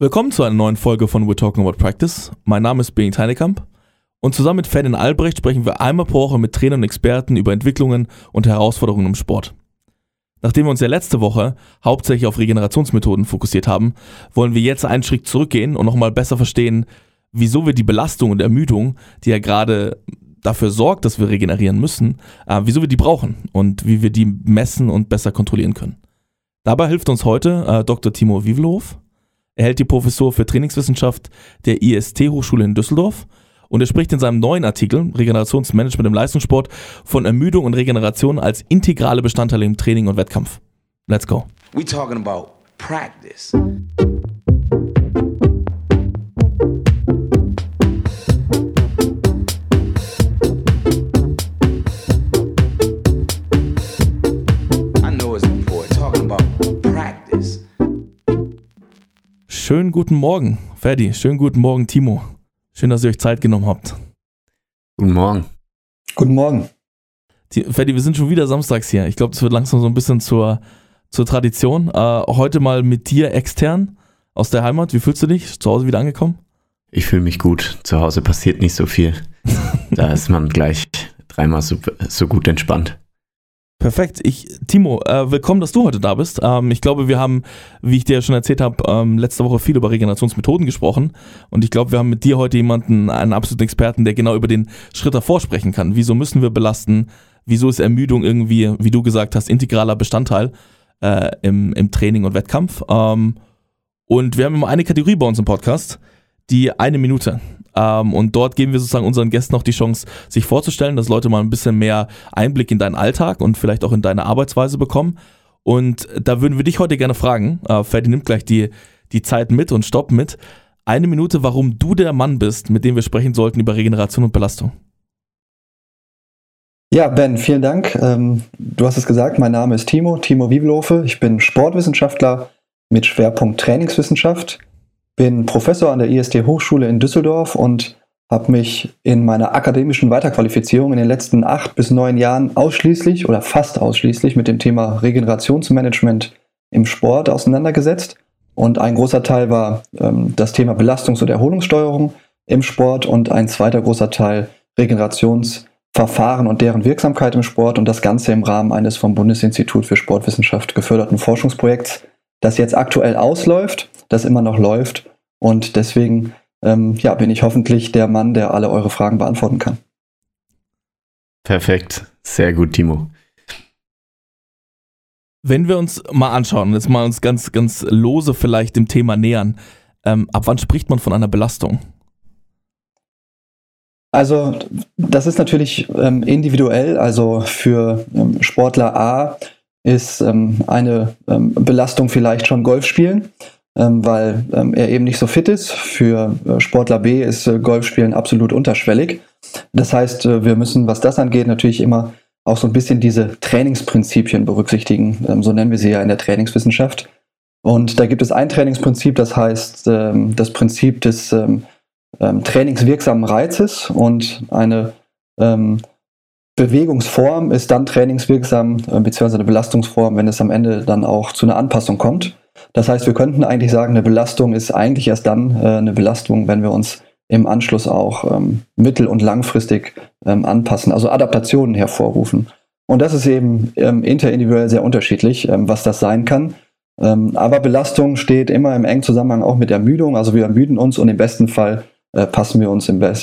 Willkommen zu einer neuen Folge von We're Talking About Practice. Mein Name ist Benny Teinekamp und zusammen mit Ferdinand Albrecht sprechen wir einmal pro Woche mit Trainern und Experten über Entwicklungen und Herausforderungen im Sport. Nachdem wir uns ja letzte Woche hauptsächlich auf Regenerationsmethoden fokussiert haben, wollen wir jetzt einen Schritt zurückgehen und nochmal besser verstehen, wieso wir die Belastung und Ermüdung, die ja gerade dafür sorgt, dass wir regenerieren müssen, äh, wieso wir die brauchen und wie wir die messen und besser kontrollieren können. Dabei hilft uns heute äh, Dr. Timo Wivelhof. Er hält die Professur für Trainingswissenschaft der IST-Hochschule in Düsseldorf und er spricht in seinem neuen Artikel Regenerationsmanagement im Leistungssport von Ermüdung und Regeneration als integrale Bestandteile im Training und Wettkampf. Let's go. We talking about practice. Schönen guten Morgen, Ferdi. Schönen guten Morgen, Timo. Schön, dass ihr euch Zeit genommen habt. Guten Morgen. Guten Morgen. Ferdi, wir sind schon wieder samstags hier. Ich glaube, das wird langsam so ein bisschen zur, zur Tradition. Äh, heute mal mit dir extern aus der Heimat. Wie fühlst du dich? Zu Hause wieder angekommen? Ich fühle mich gut. Zu Hause passiert nicht so viel. da ist man gleich dreimal so, so gut entspannt. Perfekt. Ich, Timo, äh, willkommen, dass du heute da bist. Ähm, ich glaube, wir haben, wie ich dir schon erzählt habe, ähm, letzte Woche viel über Regenerationsmethoden gesprochen. Und ich glaube, wir haben mit dir heute jemanden, einen absoluten Experten, der genau über den Schritt davor sprechen kann. Wieso müssen wir belasten? Wieso ist Ermüdung irgendwie, wie du gesagt hast, integraler Bestandteil äh, im, im Training und Wettkampf? Ähm, und wir haben immer eine Kategorie bei uns im Podcast, die eine Minute. Ähm, und dort geben wir sozusagen unseren Gästen noch die Chance, sich vorzustellen, dass Leute mal ein bisschen mehr Einblick in deinen Alltag und vielleicht auch in deine Arbeitsweise bekommen. Und da würden wir dich heute gerne fragen, äh, Ferdi nimmt gleich die, die Zeit mit und Stopp mit. Eine Minute, warum du der Mann bist, mit dem wir sprechen sollten über Regeneration und Belastung. Ja, Ben, vielen Dank. Ähm, du hast es gesagt, mein Name ist Timo, Timo Wiebelhofe. Ich bin Sportwissenschaftler mit Schwerpunkt Trainingswissenschaft bin Professor an der IST Hochschule in Düsseldorf und habe mich in meiner akademischen Weiterqualifizierung in den letzten acht bis neun Jahren ausschließlich oder fast ausschließlich mit dem Thema Regenerationsmanagement im Sport auseinandergesetzt. Und ein großer Teil war ähm, das Thema Belastungs- und Erholungssteuerung im Sport und ein zweiter großer Teil Regenerationsverfahren und deren Wirksamkeit im Sport und das Ganze im Rahmen eines vom Bundesinstitut für Sportwissenschaft geförderten Forschungsprojekts, das jetzt aktuell ausläuft, das immer noch läuft und deswegen ähm, ja, bin ich hoffentlich der Mann, der alle eure Fragen beantworten kann. Perfekt. Sehr gut, Timo. Wenn wir uns mal anschauen, jetzt mal uns ganz, ganz lose vielleicht dem Thema nähern, ähm, ab wann spricht man von einer Belastung? Also, das ist natürlich ähm, individuell. Also für ähm, Sportler A ist ähm, eine ähm, Belastung vielleicht schon Golf spielen ähm, weil ähm, er eben nicht so fit ist. Für äh, Sportler B ist äh, Golfspielen absolut unterschwellig. Das heißt, äh, wir müssen, was das angeht, natürlich immer auch so ein bisschen diese Trainingsprinzipien berücksichtigen. Ähm, so nennen wir sie ja in der Trainingswissenschaft. Und da gibt es ein Trainingsprinzip, das heißt ähm, das Prinzip des trainingswirksamen Reizes und eine Bewegungsform ist dann trainingswirksam, äh, beziehungsweise eine Belastungsform, wenn es am Ende dann auch zu einer Anpassung kommt. Das heißt, wir könnten eigentlich sagen, eine Belastung ist eigentlich erst dann äh, eine Belastung, wenn wir uns im Anschluss auch ähm, mittel- und langfristig ähm, anpassen, also Adaptationen hervorrufen. Und das ist eben ähm, interindividuell sehr unterschiedlich, ähm, was das sein kann. Ähm, aber Belastung steht immer im engen Zusammenhang auch mit Ermüdung. Also wir ermüden uns und im besten Fall äh, passen wir uns im, äh,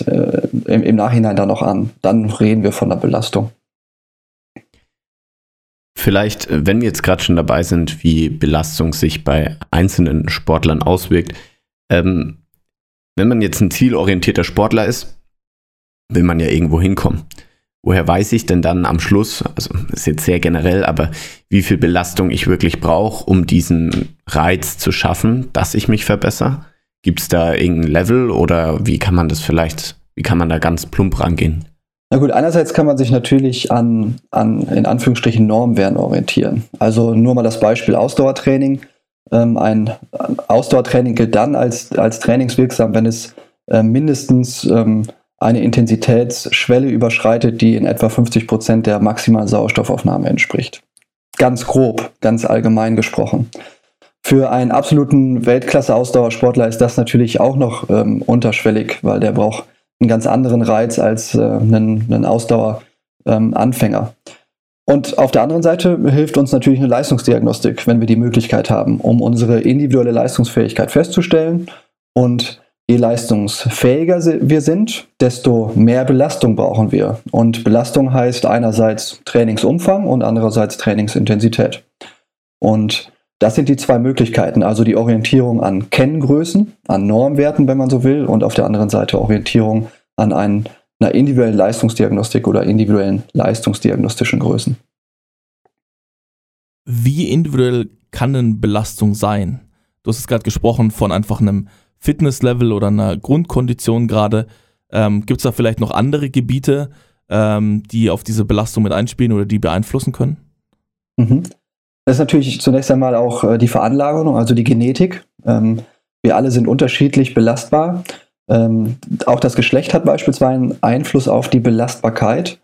im, im Nachhinein dann noch an. Dann reden wir von der Belastung. Vielleicht, äh, wenn wir jetzt gerade schon dabei sind, wie Belastung sich bei einzelnen Sportlern auswirkt. Ähm, wenn man jetzt ein zielorientierter Sportler ist, will man ja irgendwo hinkommen. Woher weiß ich denn dann am Schluss, also ist jetzt sehr generell, aber wie viel Belastung ich wirklich brauche, um diesen Reiz zu schaffen, dass ich mich verbessere? Gibt es da irgendein Level oder wie kann man das vielleicht, wie kann man da ganz plump rangehen? Na gut, einerseits kann man sich natürlich an, an in Anführungsstrichen Normwerten orientieren. Also nur mal das Beispiel Ausdauertraining. Ähm, ein Ausdauertraining gilt dann als, als trainingswirksam, wenn es äh, mindestens ähm, eine Intensitätsschwelle überschreitet, die in etwa 50 Prozent der maximalen Sauerstoffaufnahme entspricht. Ganz grob, ganz allgemein gesprochen. Für einen absoluten Weltklasse-Ausdauersportler ist das natürlich auch noch ähm, unterschwellig, weil der braucht einen ganz anderen Reiz als äh, einen, einen Ausdauer-Anfänger. Ähm, und auf der anderen Seite hilft uns natürlich eine Leistungsdiagnostik, wenn wir die Möglichkeit haben, um unsere individuelle Leistungsfähigkeit festzustellen. Und je leistungsfähiger wir sind, desto mehr Belastung brauchen wir. Und Belastung heißt einerseits Trainingsumfang und andererseits Trainingsintensität. Und das sind die zwei Möglichkeiten, also die Orientierung an Kenngrößen, an Normwerten, wenn man so will, und auf der anderen Seite Orientierung an einen einer individuellen Leistungsdiagnostik oder individuellen leistungsdiagnostischen Größen. Wie individuell kann eine Belastung sein? Du hast es gerade gesprochen von einfach einem Fitnesslevel oder einer Grundkondition gerade. Ähm, Gibt es da vielleicht noch andere Gebiete, ähm, die auf diese Belastung mit einspielen oder die beeinflussen können? Mhm. Das ist natürlich zunächst einmal auch äh, die Veranlagung, also die Genetik. Ähm, wir alle sind unterschiedlich belastbar. Ähm, auch das Geschlecht hat beispielsweise einen Einfluss auf die Belastbarkeit.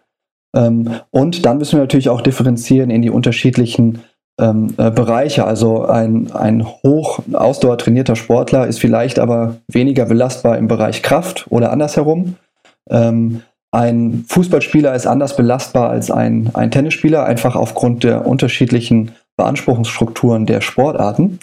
Ähm, und dann müssen wir natürlich auch differenzieren in die unterschiedlichen äh, Bereiche. Also ein, ein hoch ausdauertrainierter Sportler ist vielleicht aber weniger belastbar im Bereich Kraft oder andersherum. Ein Fußballspieler ist anders belastbar als ein, ein Tennisspieler, einfach aufgrund der unterschiedlichen Beanspruchungsstrukturen der Sportarten.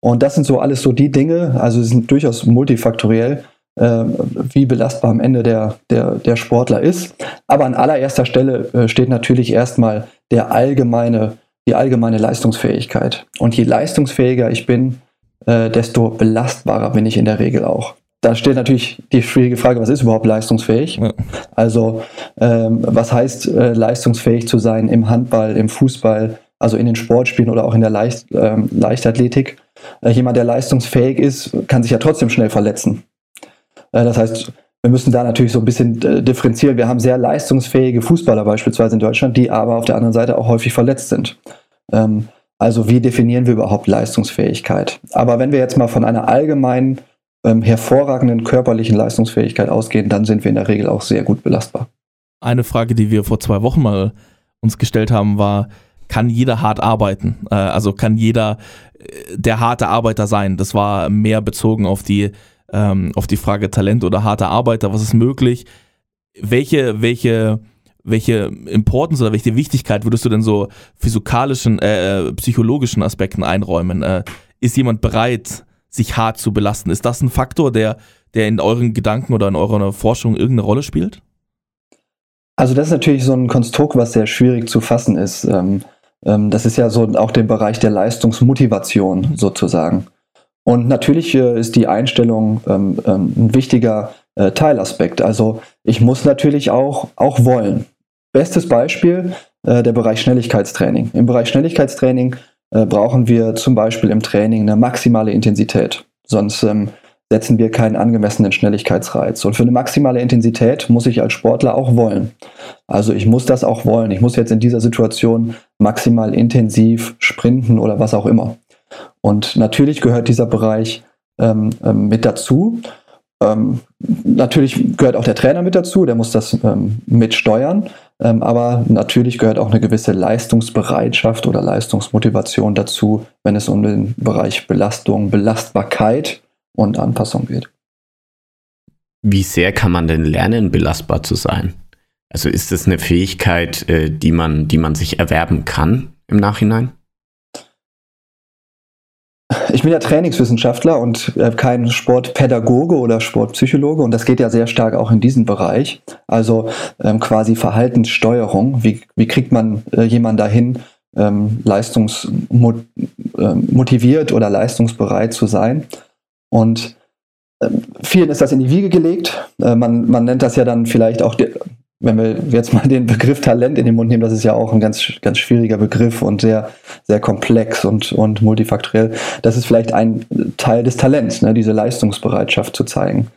Und das sind so alles so die Dinge, also sie sind durchaus multifaktoriell, äh, wie belastbar am Ende der, der, der Sportler ist. Aber an allererster Stelle äh, steht natürlich erstmal der allgemeine, die allgemeine Leistungsfähigkeit. Und je leistungsfähiger ich bin, äh, desto belastbarer bin ich in der Regel auch. Da steht natürlich die schwierige Frage, was ist überhaupt leistungsfähig? Ja. Also ähm, was heißt äh, leistungsfähig zu sein im Handball, im Fußball, also in den Sportspielen oder auch in der Leicht, ähm, Leichtathletik? Äh, jemand, der leistungsfähig ist, kann sich ja trotzdem schnell verletzen. Äh, das heißt, wir müssen da natürlich so ein bisschen äh, differenzieren. Wir haben sehr leistungsfähige Fußballer beispielsweise in Deutschland, die aber auf der anderen Seite auch häufig verletzt sind. Ähm, also wie definieren wir überhaupt Leistungsfähigkeit? Aber wenn wir jetzt mal von einer allgemeinen, ähm, hervorragenden körperlichen Leistungsfähigkeit ausgehen, dann sind wir in der Regel auch sehr gut belastbar. Eine Frage, die wir vor zwei Wochen mal uns gestellt haben, war, kann jeder hart arbeiten? Äh, also kann jeder der harte Arbeiter sein? Das war mehr bezogen auf die ähm, auf die Frage Talent oder harter Arbeiter, was ist möglich? Welche, welche, welche Importance oder welche Wichtigkeit würdest du denn so physikalischen, äh, äh, psychologischen Aspekten einräumen? Äh, ist jemand bereit, sich hart zu belasten? Ist das ein Faktor, der, der in euren Gedanken oder in eurer Forschung irgendeine Rolle spielt? Also das ist natürlich so ein Konstrukt, was sehr schwierig zu fassen ist. Ähm, das ist ja so auch der Bereich der Leistungsmotivation sozusagen. Und natürlich äh, ist die Einstellung ähm, ähm, ein wichtiger äh, Teilaspekt. Also ich muss natürlich auch, auch wollen. Bestes Beispiel äh, der Bereich Schnelligkeitstraining. Im Bereich Schnelligkeitstraining brauchen wir zum Beispiel im Training eine maximale Intensität. Sonst ähm, setzen wir keinen angemessenen Schnelligkeitsreiz. Und für eine maximale Intensität muss ich als Sportler auch wollen. Also ich muss das auch wollen. Ich muss jetzt in dieser Situation maximal intensiv sprinten oder was auch immer. Und natürlich gehört dieser Bereich ähm, ähm, mit dazu. Ähm, natürlich gehört auch der Trainer mit dazu, der muss das ähm, mitsteuern. Ähm, aber natürlich gehört auch eine gewisse Leistungsbereitschaft oder Leistungsmotivation dazu, wenn es um den Bereich Belastung, Belastbarkeit und Anpassung geht. Wie sehr kann man denn lernen, belastbar zu sein? Also ist das eine Fähigkeit, äh, die man, die man sich erwerben kann im Nachhinein? Ich bin ja Trainingswissenschaftler und äh, kein Sportpädagoge oder Sportpsychologe und das geht ja sehr stark auch in diesen Bereich. Also ähm, quasi Verhaltenssteuerung. Wie, wie kriegt man äh, jemanden dahin, ähm, leistungsmotiviert ähm, oder leistungsbereit zu sein? Und ähm, vielen ist das in die Wiege gelegt. Äh, man, man nennt das ja dann vielleicht auch wenn wir jetzt mal den Begriff Talent in den Mund nehmen, das ist ja auch ein ganz, ganz schwieriger Begriff und sehr, sehr komplex und, und multifaktoriell. Das ist vielleicht ein Teil des Talents, ne, diese Leistungsbereitschaft zu zeigen.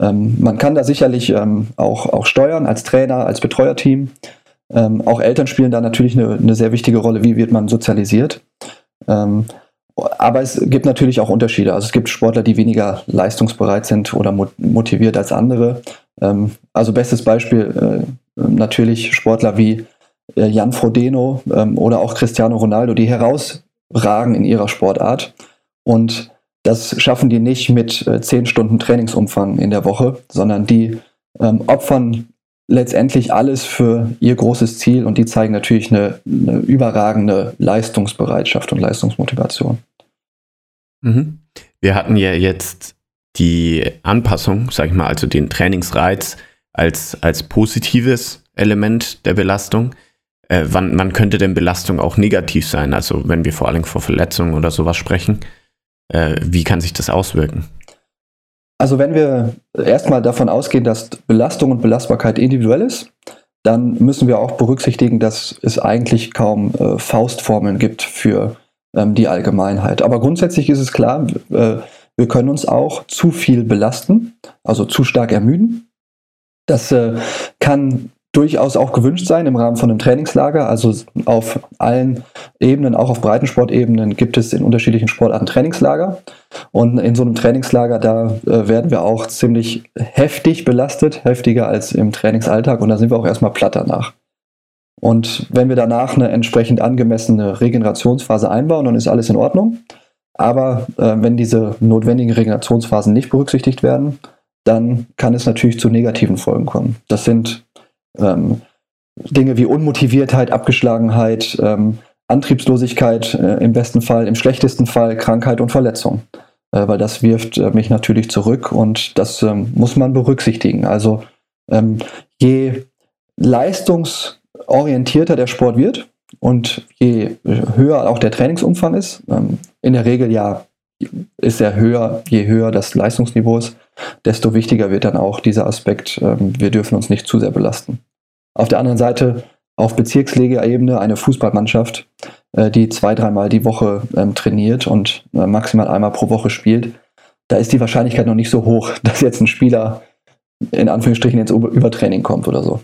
Ähm, man kann da sicherlich ähm, auch, auch steuern als Trainer, als Betreuerteam. Ähm, auch Eltern spielen da natürlich eine, eine sehr wichtige Rolle. Wie wird man sozialisiert? Aber es gibt natürlich auch Unterschiede. Also es gibt Sportler, die weniger leistungsbereit sind oder motiviert als andere. Ähm, also bestes Beispiel äh, natürlich Sportler wie äh, Jan Frodeno ähm, oder auch Cristiano Ronaldo, die herausragen in ihrer Sportart. Und das schaffen die nicht mit äh, 10 Stunden Trainingsumfang in der Woche, sondern die ähm, opfern letztendlich alles für ihr großes Ziel und die zeigen natürlich eine, eine überragende Leistungsbereitschaft und Leistungsmotivation. Mhm. Wir hatten ja jetzt die Anpassung, sag ich mal, also den Trainingsreiz als, als positives Element der Belastung. Äh, wann, wann könnte denn Belastung auch negativ sein? Also wenn wir vor allem vor Verletzungen oder sowas sprechen, äh, wie kann sich das auswirken? Also wenn wir erstmal davon ausgehen, dass Belastung und Belastbarkeit individuell ist, dann müssen wir auch berücksichtigen, dass es eigentlich kaum äh, Faustformeln gibt für ähm, die Allgemeinheit. Aber grundsätzlich ist es klar, äh, wir können uns auch zu viel belasten, also zu stark ermüden. Das äh, kann durchaus auch gewünscht sein im Rahmen von einem Trainingslager. Also auf allen Ebenen, auch auf Breitensportebenen, gibt es in unterschiedlichen Sportarten Trainingslager. Und in so einem Trainingslager, da äh, werden wir auch ziemlich heftig belastet, heftiger als im Trainingsalltag. Und da sind wir auch erstmal platt danach. Und wenn wir danach eine entsprechend angemessene Regenerationsphase einbauen, dann ist alles in Ordnung. Aber äh, wenn diese notwendigen Regenerationsphasen nicht berücksichtigt werden, dann kann es natürlich zu negativen Folgen kommen. Das sind ähm, Dinge wie Unmotiviertheit, Abgeschlagenheit, ähm, Antriebslosigkeit äh, im besten Fall, im schlechtesten Fall Krankheit und Verletzung. Äh, weil das wirft äh, mich natürlich zurück und das ähm, muss man berücksichtigen. Also ähm, je leistungsorientierter der Sport wird und je höher auch der Trainingsumfang ist, ähm, in der Regel ja ist er höher, je höher das Leistungsniveau ist, desto wichtiger wird dann auch dieser Aspekt, ähm, wir dürfen uns nicht zu sehr belasten. Auf der anderen Seite auf Bezirksliga-Ebene eine Fußballmannschaft, äh, die zwei, dreimal die Woche ähm, trainiert und äh, maximal einmal pro Woche spielt. Da ist die Wahrscheinlichkeit noch nicht so hoch, dass jetzt ein Spieler in Anführungsstrichen ins Übertraining kommt oder so.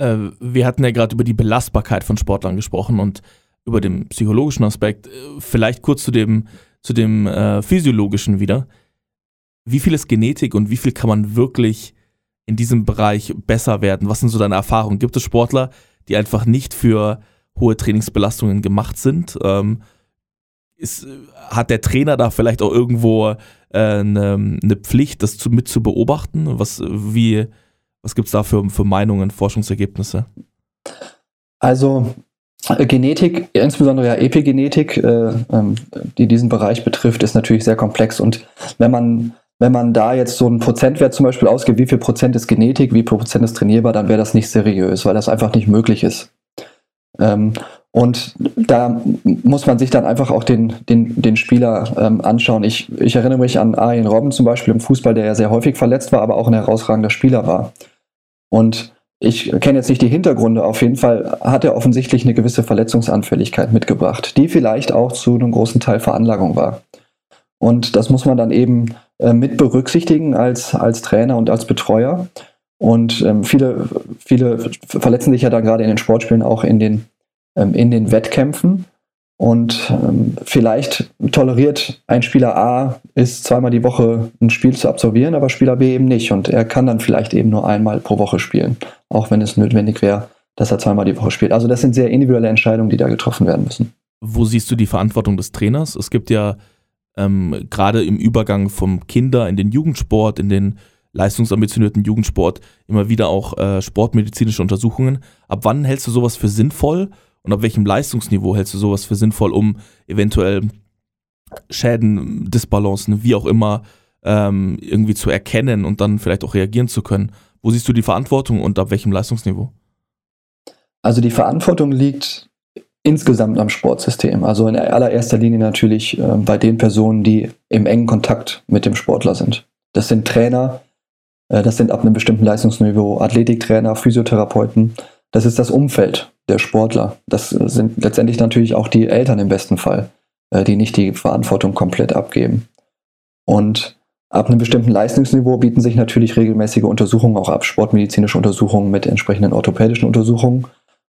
Äh, wir hatten ja gerade über die Belastbarkeit von Sportlern gesprochen und über den psychologischen Aspekt. Vielleicht kurz zu dem, zu dem äh, physiologischen wieder. Wie viel ist Genetik und wie viel kann man wirklich in diesem Bereich besser werden? Was sind so deine Erfahrungen? Gibt es Sportler, die einfach nicht für hohe Trainingsbelastungen gemacht sind? Ähm, ist, hat der Trainer da vielleicht auch irgendwo äh, eine, eine, Pflicht, das zu, mit zu beobachten? Was, was gibt es da für, für Meinungen, Forschungsergebnisse? Also äh, Genetik, insbesondere ja Epigenetik, äh, ähm, die diesen Bereich betrifft, ist natürlich sehr komplex. Und wenn man wenn man da jetzt so einen Prozentwert zum Beispiel ausgibt, wie viel Prozent ist Genetik, wie viel Prozent ist trainierbar, dann wäre das nicht seriös, weil das einfach nicht möglich ist. Ähm, und da muss man sich dann einfach auch den, den, den Spieler ähm, anschauen. Ich, ich erinnere mich an Arjen Robben zum Beispiel im Fußball, der ja sehr häufig verletzt war, aber auch ein herausragender Spieler war. Und ich kenne jetzt nicht die Hintergründe. Auf jeden Fall hat er offensichtlich eine gewisse Verletzungsanfälligkeit mitgebracht, die vielleicht auch zu einem großen Teil Veranlagung war. Und das muss man dann eben äh, mit berücksichtigen als, als Trainer und als Betreuer. Und ähm, viele, viele verletzen sich ja dann gerade in den Sportspielen auch in den, ähm, in den Wettkämpfen. Und ähm, vielleicht toleriert ein Spieler A, ist zweimal die Woche ein Spiel zu absolvieren, aber Spieler B eben nicht. Und er kann dann vielleicht eben nur einmal pro Woche spielen, auch wenn es notwendig wäre, dass er zweimal die Woche spielt. Also das sind sehr individuelle Entscheidungen, die da getroffen werden müssen. Wo siehst du die Verantwortung des Trainers? Es gibt ja ähm, gerade im Übergang vom Kinder in den Jugendsport, in den leistungsambitionierten Jugendsport immer wieder auch äh, sportmedizinische Untersuchungen. Ab wann hältst du sowas für sinnvoll und ab welchem Leistungsniveau hältst du sowas für sinnvoll, um eventuell Schäden, Disbalancen, wie auch immer, ähm, irgendwie zu erkennen und dann vielleicht auch reagieren zu können? Wo siehst du die Verantwortung und ab welchem Leistungsniveau? Also die Verantwortung liegt insgesamt am Sportsystem. Also in allererster Linie natürlich äh, bei den Personen, die im engen Kontakt mit dem Sportler sind. Das sind Trainer, äh, das sind ab einem bestimmten Leistungsniveau Athletiktrainer, Physiotherapeuten. Das ist das Umfeld der Sportler. Das sind letztendlich natürlich auch die Eltern im besten Fall, äh, die nicht die Verantwortung komplett abgeben. Und ab einem bestimmten Leistungsniveau bieten sich natürlich regelmäßige Untersuchungen auch ab, sportmedizinische Untersuchungen mit entsprechenden orthopädischen Untersuchungen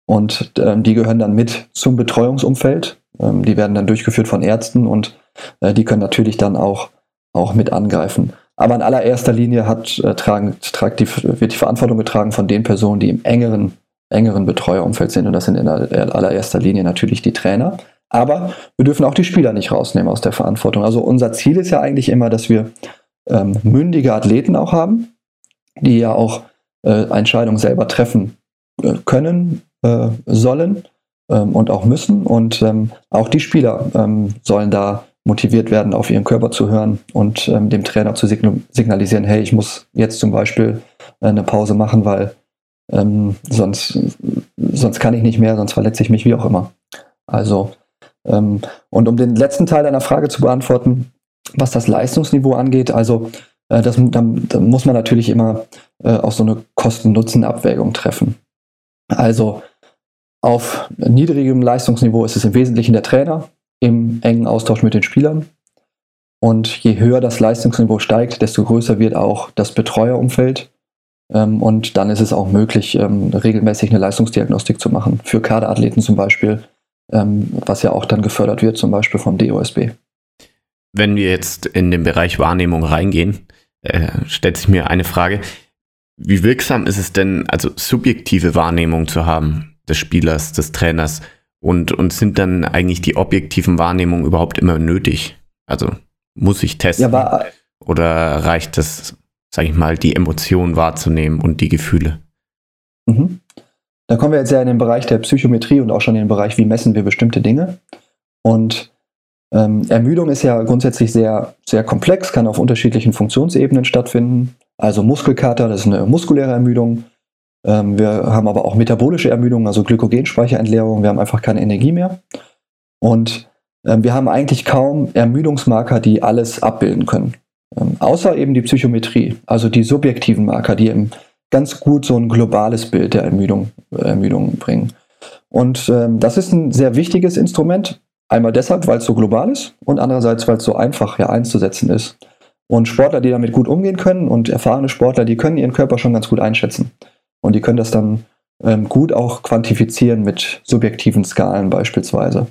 und ähm, die gehören dann mit zum Betreuungsumfeld. Ähm, die werden dann durchgeführt von Ärzten und äh, die können natürlich dann auch, auch mit angreifen. Aber in allererster Linie hat, äh, tragen, tragt die, wird die Verantwortung getragen von den Personen, die im engeren, engeren Betreuerumfeld sind. Und das sind in allererster Linie natürlich die Trainer. Aber wir dürfen auch die Spieler nicht rausnehmen aus der Verantwortung. Also unser Ziel ist ja eigentlich immer, dass wir ähm, mündige Athleten auch haben, die ja auch äh, Entscheidungen selber treffen äh, können, äh, sollen ähm, und auch müssen. Und ähm, auch die Spieler ähm, sollen da motiviert werden, auf ihren Körper zu hören und ähm, dem Trainer zu signalisieren, hey, ich muss jetzt zum Beispiel äh, eine Pause machen, weil ähm, sonst, sonst kann ich nicht mehr, sonst verletze ich mich, wie auch immer. Also, und um den letzten Teil deiner Frage zu beantworten, was das Leistungsniveau angeht, also äh, das, dann, dann, muss man natürlich immer äh, auch so eine Kosten-Nutzen-Abwägung treffen. Also auf niedrigem Leistungsniveau ist es im Wesentlichen der Trainer im engen Austausch mit den Spielern. Und je höher das Leistungsniveau steigt, desto größer wird auch das Betreuerumfeld. Ähm, und dann ist es auch möglich, ähm, regelmäßig eine Leistungsdiagnostik zu machen. Für Kaderathleten zum Beispiel, ähm, was ja auch dann gefördert wird, zum Beispiel vom DOSB. Wenn wir jetzt in den Bereich Wahrnehmung reingehen, äh, stellt sich mir eine Frage. Wie wirksam ist es denn, also subjektive Wahrnehmung zu haben des Spielers, des Trainers? Und, und sind dann eigentlich die objektiven Wahrnehmungen überhaupt immer nötig? Also muss ich testen? Ja, oder reicht es, sage ich mal, die Emotionen wahrzunehmen und die Gefühle? Mhm. Da kommen wir jetzt ja in den Bereich der Psychometrie und auch schon in den Bereich, wie messen wir bestimmte Dinge. Und ähm, Ermüdung ist ja grundsätzlich sehr, sehr komplex, kann auf unterschiedlichen Funktionsebenen stattfinden. Also Muskelkater, das ist eine muskuläre Ermüdung. Ähm, wir haben aber auch metabolische Ermüdung, also Glykogenspeicherentleerung. Wir haben einfach keine Energie mehr. Und ähm, wir haben eigentlich kaum Ermüdungsmarker, die alles abbilden können. Ähm, außer eben die Psychometrie, also die subjektiven Marker, die eben ganz gut so ein globales Bild der Ermüdung, Ermüdung bringen. Und ähm, das ist ein sehr wichtiges Instrument. Einmal deshalb, weil es so global ist und andererseits, weil es so einfach ja, einzusetzen ist. Und Sportler, die damit gut umgehen können und erfahrene Sportler, die können ihren Körper schon ganz gut einschätzen. Und die können das dann ähm, gut auch quantifizieren mit subjektiven Skalen beispielsweise.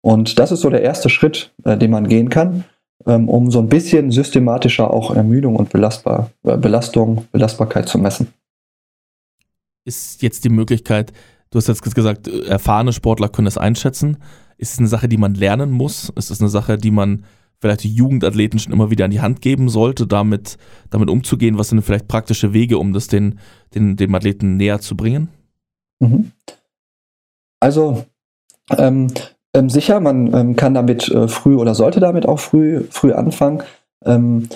Und das ist so der erste Schritt, äh, den man gehen kann, ähm, um so ein bisschen systematischer auch Ermüdung und Belastbar, äh, Belastung, Belastbarkeit zu messen. Ist jetzt die Möglichkeit, du hast jetzt gesagt, erfahrene Sportler können das einschätzen. Ist es eine Sache, die man lernen muss? Ist es eine Sache, die man vielleicht die Jugendathleten schon immer wieder an die Hand geben sollte, damit, damit umzugehen? Was sind vielleicht praktische Wege, um das den, den, dem Athleten näher zu bringen? Mhm. Also ähm, ähm, sicher, man ähm, kann damit äh, früh oder sollte damit auch früh, früh anfangen. Ähm,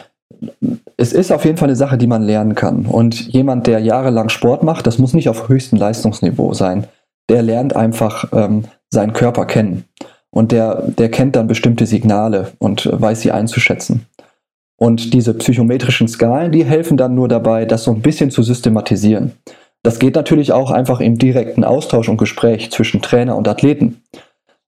es ist auf jeden Fall eine Sache, die man lernen kann. Und jemand, der jahrelang Sport macht, das muss nicht auf höchstem Leistungsniveau sein. Der lernt einfach ähm, seinen Körper kennen. Und der, der kennt dann bestimmte Signale und weiß sie einzuschätzen. Und diese psychometrischen Skalen, die helfen dann nur dabei, das so ein bisschen zu systematisieren. Das geht natürlich auch einfach im direkten Austausch und Gespräch zwischen Trainer und Athleten.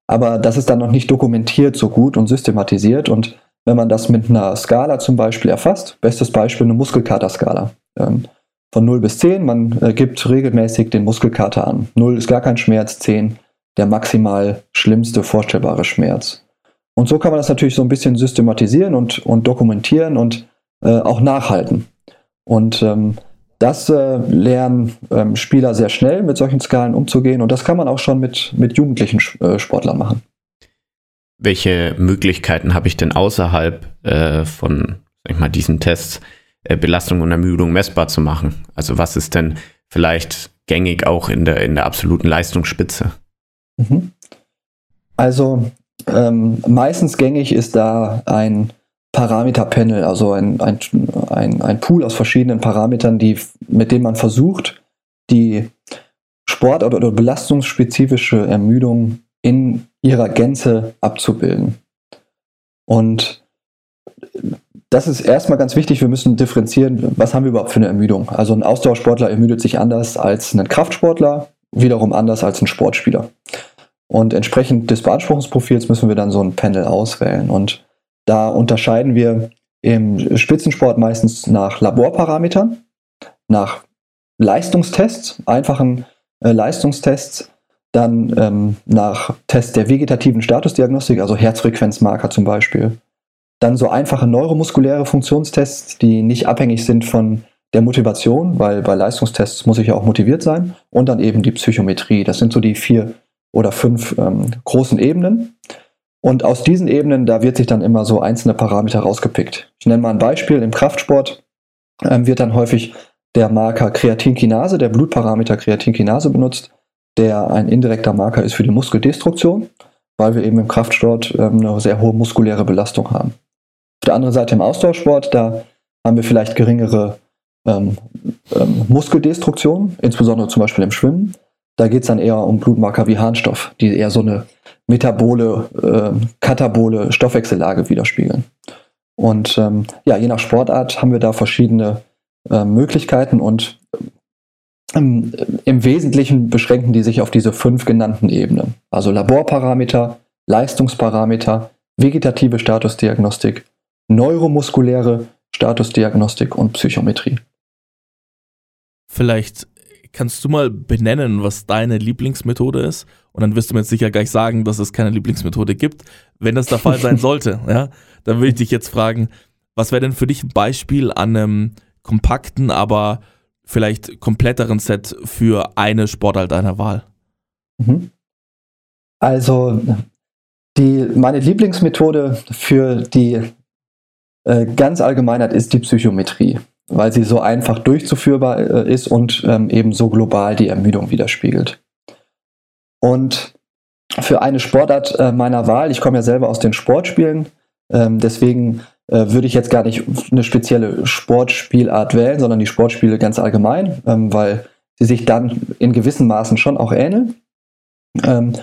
Aber das ist dann noch nicht dokumentiert so gut und systematisiert. Und wenn man das mit einer Skala zum Beispiel erfasst, bestes Beispiel eine Muskelkater-Skala. Ähm, von 0 bis 10, man äh, gibt regelmäßig den Muskelkater an. 0 ist gar kein Schmerz, 10 der maximal schlimmste vorstellbare Schmerz. Und so kann man das natürlich so ein bisschen systematisieren und, und dokumentieren und äh, auch nachhalten. Und ähm, das äh, lernen ähm, Spieler sehr schnell, mit solchen Skalen umzugehen. Und das kann man auch schon mit, mit jugendlichen äh, Sportlern machen. Welche Möglichkeiten habe ich denn außerhalb äh, von ich mal, diesen Tests, äh, Belastung und Ermüdung messbar zu machen? Also was ist denn vielleicht gängig auch in der, in der absoluten Leistungsspitze? Mhm. Also ähm, meistens gängig ist da ein Parameterpanel, also ein, ein, ein, ein Pool aus verschiedenen Parametern, die, mit denen man versucht, die Sport- oder belastungsspezifische Ermüdung in ihrer Gänze abzubilden. Und das ist erstmal ganz wichtig. Wir müssen differenzieren, was haben wir überhaupt für eine Ermüdung. Also ein Ausdauersportler ermüdet sich anders als ein Kraftsportler wiederum anders als ein Sportspieler. Und entsprechend des Beanspruchungsprofils müssen wir dann so ein Panel auswählen. Und da unterscheiden wir im Spitzensport meistens nach Laborparametern, nach Leistungstests, einfachen äh, Leistungstests, dann ähm, nach Tests der vegetativen Statusdiagnostik, also Herzfrequenzmarker zum Beispiel. Dann so einfache neuromuskuläre Funktionstests, die nicht abhängig sind von der Motivation, weil bei Leistungstests muss ich ja auch motiviert sein und dann eben die Psychometrie. Das sind so die vier oder fünf ähm, großen Ebenen. Und aus diesen Ebenen, da wird sich dann immer so einzelne Parameter rausgepickt. Ich nenne mal ein Beispiel. Im Kraftsport ähm, wird dann häufig der Marker Kreatinkinase, der Blutparameter Kreatinkinase benutzt, der ein indirekter Marker ist für die Muskeldestruktion, weil wir eben im Kraftsport ähm, eine sehr hohe muskuläre Belastung haben. Auf der anderen Seite im Ausdauersport, da haben wir vielleicht geringere ähm, ähm, Muskeldestruktion, insbesondere zum Beispiel im Schwimmen. Da geht es dann eher um Blutmarker wie Harnstoff, die eher so eine metabole, äh, katabole Stoffwechsellage widerspiegeln. Und ähm, ja, je nach Sportart haben wir da verschiedene äh, Möglichkeiten und ähm, im Wesentlichen beschränken die sich auf diese fünf genannten Ebenen. Also Laborparameter, Leistungsparameter, vegetative Statusdiagnostik, neuromuskuläre Statusdiagnostik und Psychometrie. Vielleicht kannst du mal benennen, was deine Lieblingsmethode ist? Und dann wirst du mir jetzt sicher gleich sagen, dass es keine Lieblingsmethode gibt. Wenn das der Fall sein sollte, ja, dann will ich dich jetzt fragen, was wäre denn für dich ein Beispiel an einem kompakten, aber vielleicht kompletteren Set für eine Sportart deiner Wahl? Mhm. Also die, meine Lieblingsmethode für die äh, ganz Allgemeinheit ist die Psychometrie weil sie so einfach durchzuführbar äh, ist und ähm, eben so global die Ermüdung widerspiegelt. Und für eine Sportart äh, meiner Wahl, ich komme ja selber aus den Sportspielen, ähm, deswegen äh, würde ich jetzt gar nicht eine spezielle Sportspielart wählen, sondern die Sportspiele ganz allgemein, ähm, weil sie sich dann in gewissen Maßen schon auch ähneln. Ähm,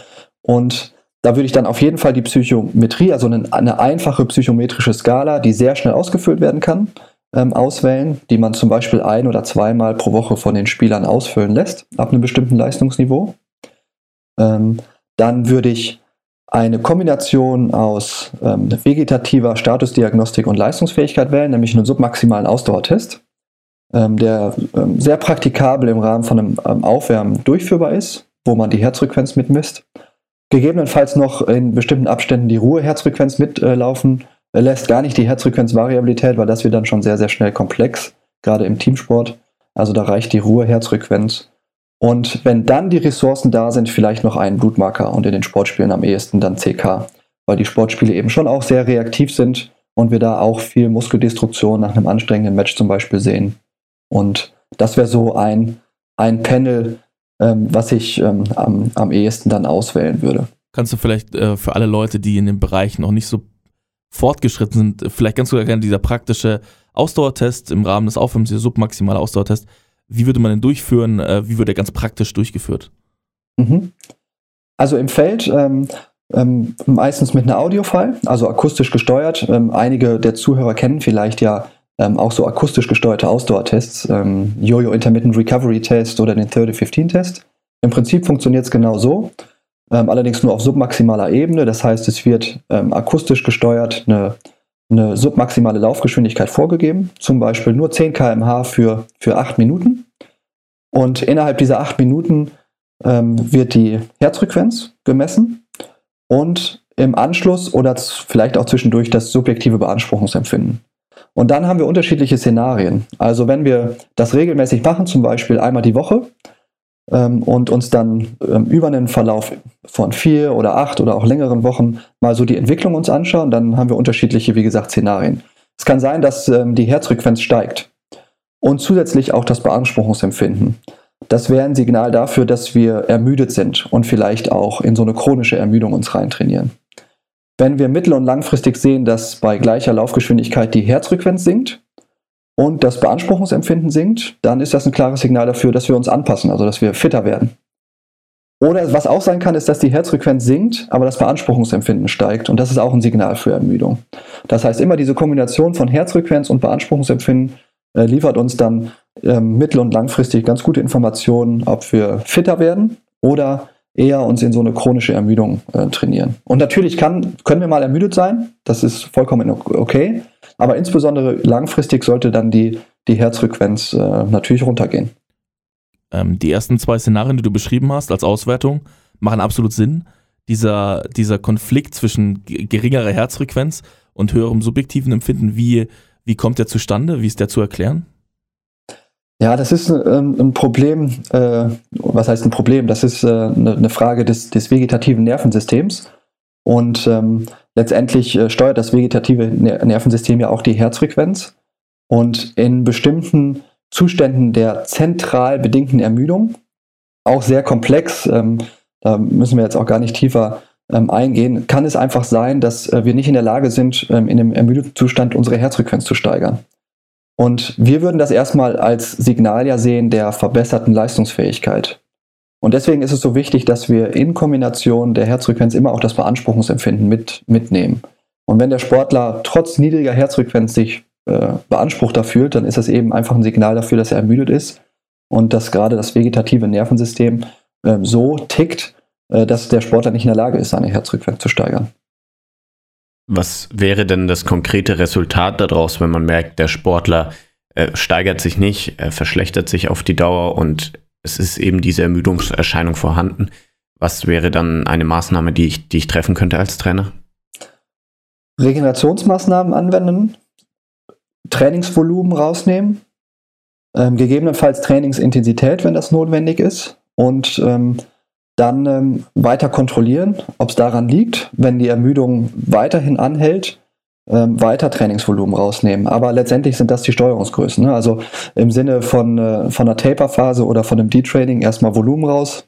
und da würde ich dann auf jeden Fall die Psychometrie, also eine, eine einfache psychometrische Skala, die sehr schnell ausgefüllt werden kann, ähm, auswählen, die man zum Beispiel ein- oder zweimal pro Woche von den Spielern ausfüllen lässt, ab einem bestimmten Leistungsniveau. Ähm, dann würde ich eine Kombination aus ähm, vegetativer Statusdiagnostik und Leistungsfähigkeit wählen, nämlich einen submaximalen Ausdauertest, ähm, der ähm, sehr praktikabel im Rahmen von einem ähm, Aufwärmen durchführbar ist, wo man die Herzfrequenz mitmisst. Gegebenenfalls noch in bestimmten Abständen die Ruheherzfrequenz mitlaufen lässt gar nicht die Herzfrequenzvariabilität, weil das wird dann schon sehr, sehr schnell komplex, gerade im Teamsport. Also da reicht die Ruhe-Herzfrequenz. Und wenn dann die Ressourcen da sind, vielleicht noch einen Blutmarker und in den Sportspielen am ehesten dann CK, weil die Sportspiele eben schon auch sehr reaktiv sind und wir da auch viel Muskeldestruktion nach einem anstrengenden Match zum Beispiel sehen. Und das wäre so ein, ein Panel, ähm, was ich ähm, am, am ehesten dann auswählen würde. Kannst du vielleicht äh, für alle Leute, die in dem Bereich noch nicht so fortgeschritten sind, vielleicht ganz gut erkennen, dieser praktische Ausdauertest im Rahmen des Aufwärms, dieser submaximale Ausdauertest, wie würde man den durchführen? Äh, wie wird er ganz praktisch durchgeführt? Mhm. Also im Feld ähm, ähm, meistens mit einer Audiofile, also akustisch gesteuert. Ähm, einige der Zuhörer kennen vielleicht ja ähm, auch so akustisch gesteuerte Ausdauertests, ähm, Yo-Yo Intermittent Recovery Test oder den 30-15 Test. Im Prinzip funktioniert es genau so ähm, allerdings nur auf submaximaler Ebene. Das heißt, es wird ähm, akustisch gesteuert eine, eine, submaximale Laufgeschwindigkeit vorgegeben, zum Beispiel nur 10 km/h für, für 8 Minuten. Und innerhalb dieser 8 Minuten ähm, wird die Herzfrequenz gemessen und im Anschluss oder vielleicht auch zwischendurch das subjektive Beanspruchungsempfinden. Und dann haben wir unterschiedliche Szenarien. Also wenn wir das regelmäßig machen, zum Beispiel einmal die Woche, und uns dann ähm, über einen Verlauf von vier oder acht oder auch längeren Wochen mal so die Entwicklung uns anschauen, dann haben wir unterschiedliche, wie gesagt, Szenarien. Es kann sein, dass ähm, die Herzfrequenz steigt und zusätzlich auch das Beanspruchungsempfinden. Das wäre ein Signal dafür, dass wir ermüdet sind und vielleicht auch in so eine chronische Ermüdung uns reintrainieren. Wenn wir mittel- und langfristig sehen, dass bei gleicher Laufgeschwindigkeit die Herzfrequenz sinkt, und das Beanspruchungsempfinden sinkt, dann ist das ein klares Signal dafür, dass wir uns anpassen, also dass wir fitter werden. Oder was auch sein kann, ist, dass die Herzfrequenz sinkt, aber das Beanspruchungsempfinden steigt. Und das ist auch ein Signal für Ermüdung. Das heißt, immer diese Kombination von Herzfrequenz und Beanspruchungsempfinden äh, liefert uns dann ähm, mittel- und langfristig ganz gute Informationen, ob wir fitter werden oder eher uns in so eine chronische Ermüdung äh, trainieren. Und natürlich kann, können wir mal ermüdet sein, das ist vollkommen okay, aber insbesondere langfristig sollte dann die, die Herzfrequenz äh, natürlich runtergehen. Ähm, die ersten zwei Szenarien, die du beschrieben hast als Auswertung, machen absolut Sinn. Dieser, dieser Konflikt zwischen geringerer Herzfrequenz und höherem subjektiven Empfinden, wie, wie kommt der zustande? Wie ist der zu erklären? Ja, das ist ähm, ein Problem. Äh, was heißt ein Problem? Das ist äh, eine, eine, Frage des, des, vegetativen Nervensystems. Und ähm, letztendlich äh, steuert das vegetative Nervensystem ja auch die Herzfrequenz. Und in bestimmten Zuständen der zentral bedingten Ermüdung, auch sehr komplex, ähm, da müssen wir jetzt auch gar nicht tiefer ähm, eingehen, kann es einfach sein, dass äh, wir nicht in der Lage sind, ähm, in einem ermüdeten Zustand unsere Herzfrequenz zu steigern. Und wir würden das erstmal als Signal ja sehen der verbesserten Leistungsfähigkeit. Und deswegen ist es so wichtig, dass wir in Kombination der Herzfrequenz immer auch das Beanspruchungsempfinden mit, mitnehmen. Und wenn der Sportler trotz niedriger Herzfrequenz sich äh, beanspruchter fühlt, dann ist das eben einfach ein Signal dafür, dass er ermüdet ist und dass gerade das vegetative Nervensystem äh, so tickt, äh, dass der Sportler nicht in der Lage ist, seine Herzfrequenz zu steigern. Was wäre denn das konkrete Resultat daraus, wenn man merkt, der Sportler äh, steigert sich nicht, er verschlechtert sich auf die Dauer und es ist eben diese Ermüdungserscheinung vorhanden? Was wäre dann eine Maßnahme, die ich, die ich treffen könnte als Trainer? Regenerationsmaßnahmen anwenden, Trainingsvolumen rausnehmen, ähm, gegebenenfalls Trainingsintensität, wenn das notwendig ist und ähm, dann ähm, weiter kontrollieren, ob es daran liegt, wenn die Ermüdung weiterhin anhält, ähm, weiter Trainingsvolumen rausnehmen. Aber letztendlich sind das die Steuerungsgrößen. Ne? Also im Sinne von, äh, von einer Taper-Phase oder von einem Detraining erstmal Volumen raus,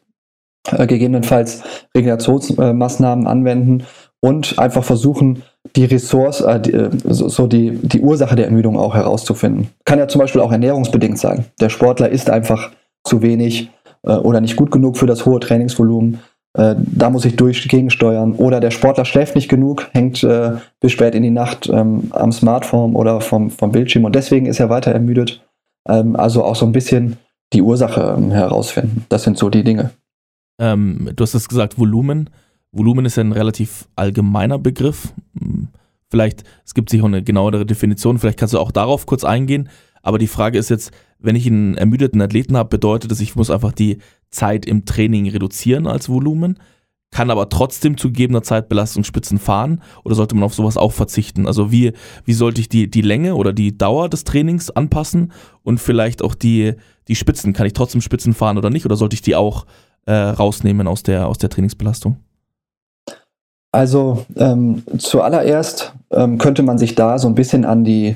äh, gegebenenfalls Regenerationsmaßnahmen anwenden und einfach versuchen, die Ressource, äh, die, äh, so, so, die, die Ursache der Ermüdung auch herauszufinden. Kann ja zum Beispiel auch ernährungsbedingt sein. Der Sportler isst einfach zu wenig äh, oder nicht gut genug für das hohe Trainingsvolumen. Äh, da muss ich durch gegensteuern. Oder der Sportler schläft nicht genug, hängt äh, bis spät in die Nacht ähm, am Smartphone oder vom, vom Bildschirm und deswegen ist er weiter ermüdet. Ähm, also auch so ein bisschen die Ursache ähm, herausfinden. Das sind so die Dinge. Ähm, du hast es gesagt, Volumen. Volumen ist ja ein relativ allgemeiner Begriff. Hm, vielleicht, es gibt sicher eine genauere Definition, vielleicht kannst du auch darauf kurz eingehen. Aber die Frage ist jetzt, wenn ich einen ermüdeten Athleten habe, bedeutet das, ich muss einfach die Zeit im Training reduzieren als Volumen, kann aber trotzdem zu gegebener Zeit Belastungsspitzen fahren oder sollte man auf sowas auch verzichten? Also wie, wie sollte ich die, die Länge oder die Dauer des Trainings anpassen und vielleicht auch die, die Spitzen, kann ich trotzdem Spitzen fahren oder nicht oder sollte ich die auch äh, rausnehmen aus der, aus der Trainingsbelastung? Also ähm, zuallererst ähm, könnte man sich da so ein bisschen an die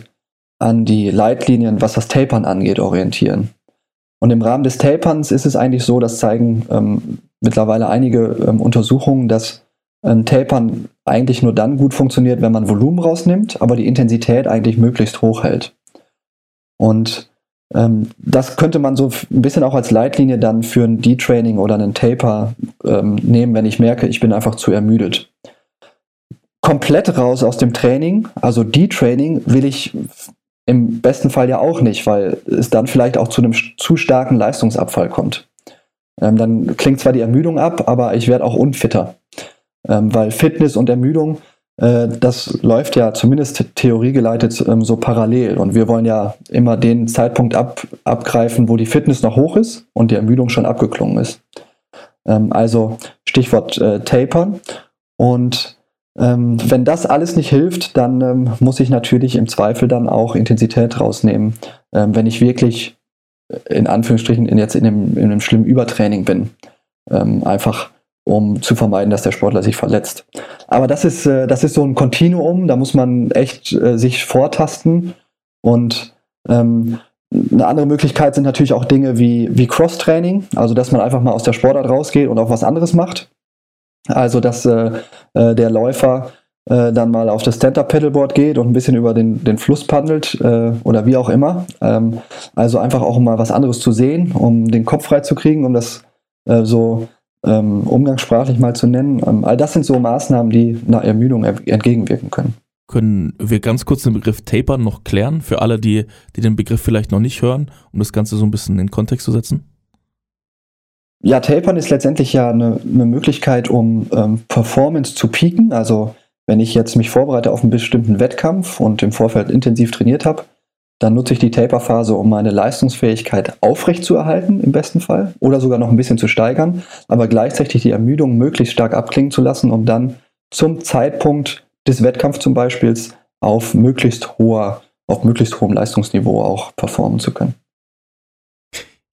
an die Leitlinien, was das Tapern angeht, orientieren. Und im Rahmen des Taperns ist es eigentlich so, das zeigen ähm, mittlerweile einige ähm, Untersuchungen, dass ähm, Tapern eigentlich nur dann gut funktioniert, wenn man Volumen rausnimmt, aber die Intensität eigentlich möglichst hoch hält. Und ähm, das könnte man so ein bisschen auch als Leitlinie dann für ein Detraining oder einen Taper ähm, nehmen, wenn ich merke, ich bin einfach zu ermüdet. Komplett raus aus dem Training, also Detraining, will ich im besten Fall ja auch nicht, weil es dann vielleicht auch zu einem zu starken Leistungsabfall kommt. Ähm, dann klingt zwar die Ermüdung ab, aber ich werde auch unfitter. Ähm, weil Fitness und Ermüdung, äh, das läuft ja zumindest theoriegeleitet ähm, so parallel. Und wir wollen ja immer den Zeitpunkt ab, abgreifen, wo die Fitness noch hoch ist und die Ermüdung schon abgeklungen ist. Ähm, also Stichwort äh, Tapern. Und ähm, wenn das alles nicht hilft, dann ähm, muss ich natürlich im Zweifel dann auch Intensität rausnehmen, ähm, wenn ich wirklich äh, in Anführungsstrichen in jetzt in einem, in einem schlimmen Übertraining bin. Ähm, einfach um zu vermeiden, dass der Sportler sich verletzt. Aber das ist, äh, das ist so ein Kontinuum, da muss man echt äh, sich vortasten. Und ähm, eine andere Möglichkeit sind natürlich auch Dinge wie, wie Cross-Training, also dass man einfach mal aus der Sportart rausgeht und auch was anderes macht. Also, dass äh, äh, der Läufer äh, dann mal auf das Stand-Up-Pedalboard geht und ein bisschen über den, den Fluss paddelt äh, oder wie auch immer. Ähm, also einfach auch mal was anderes zu sehen, um den Kopf frei zu kriegen, um das äh, so ähm, umgangssprachlich mal zu nennen. Ähm, all das sind so Maßnahmen, die einer Ermüdung entgegenwirken können. Können wir ganz kurz den Begriff Tapern noch klären, für alle, die, die den Begriff vielleicht noch nicht hören, um das Ganze so ein bisschen in Kontext zu setzen? Ja, Tapern ist letztendlich ja eine, eine Möglichkeit, um ähm, Performance zu peaken. Also wenn ich jetzt mich vorbereite auf einen bestimmten Wettkampf und im Vorfeld intensiv trainiert habe, dann nutze ich die Taper-Phase, um meine Leistungsfähigkeit aufrechtzuerhalten, im besten Fall, oder sogar noch ein bisschen zu steigern, aber gleichzeitig die Ermüdung möglichst stark abklingen zu lassen, um dann zum Zeitpunkt des Wettkampfs zum Beispiel auf möglichst hoher, auf möglichst hohem Leistungsniveau auch performen zu können.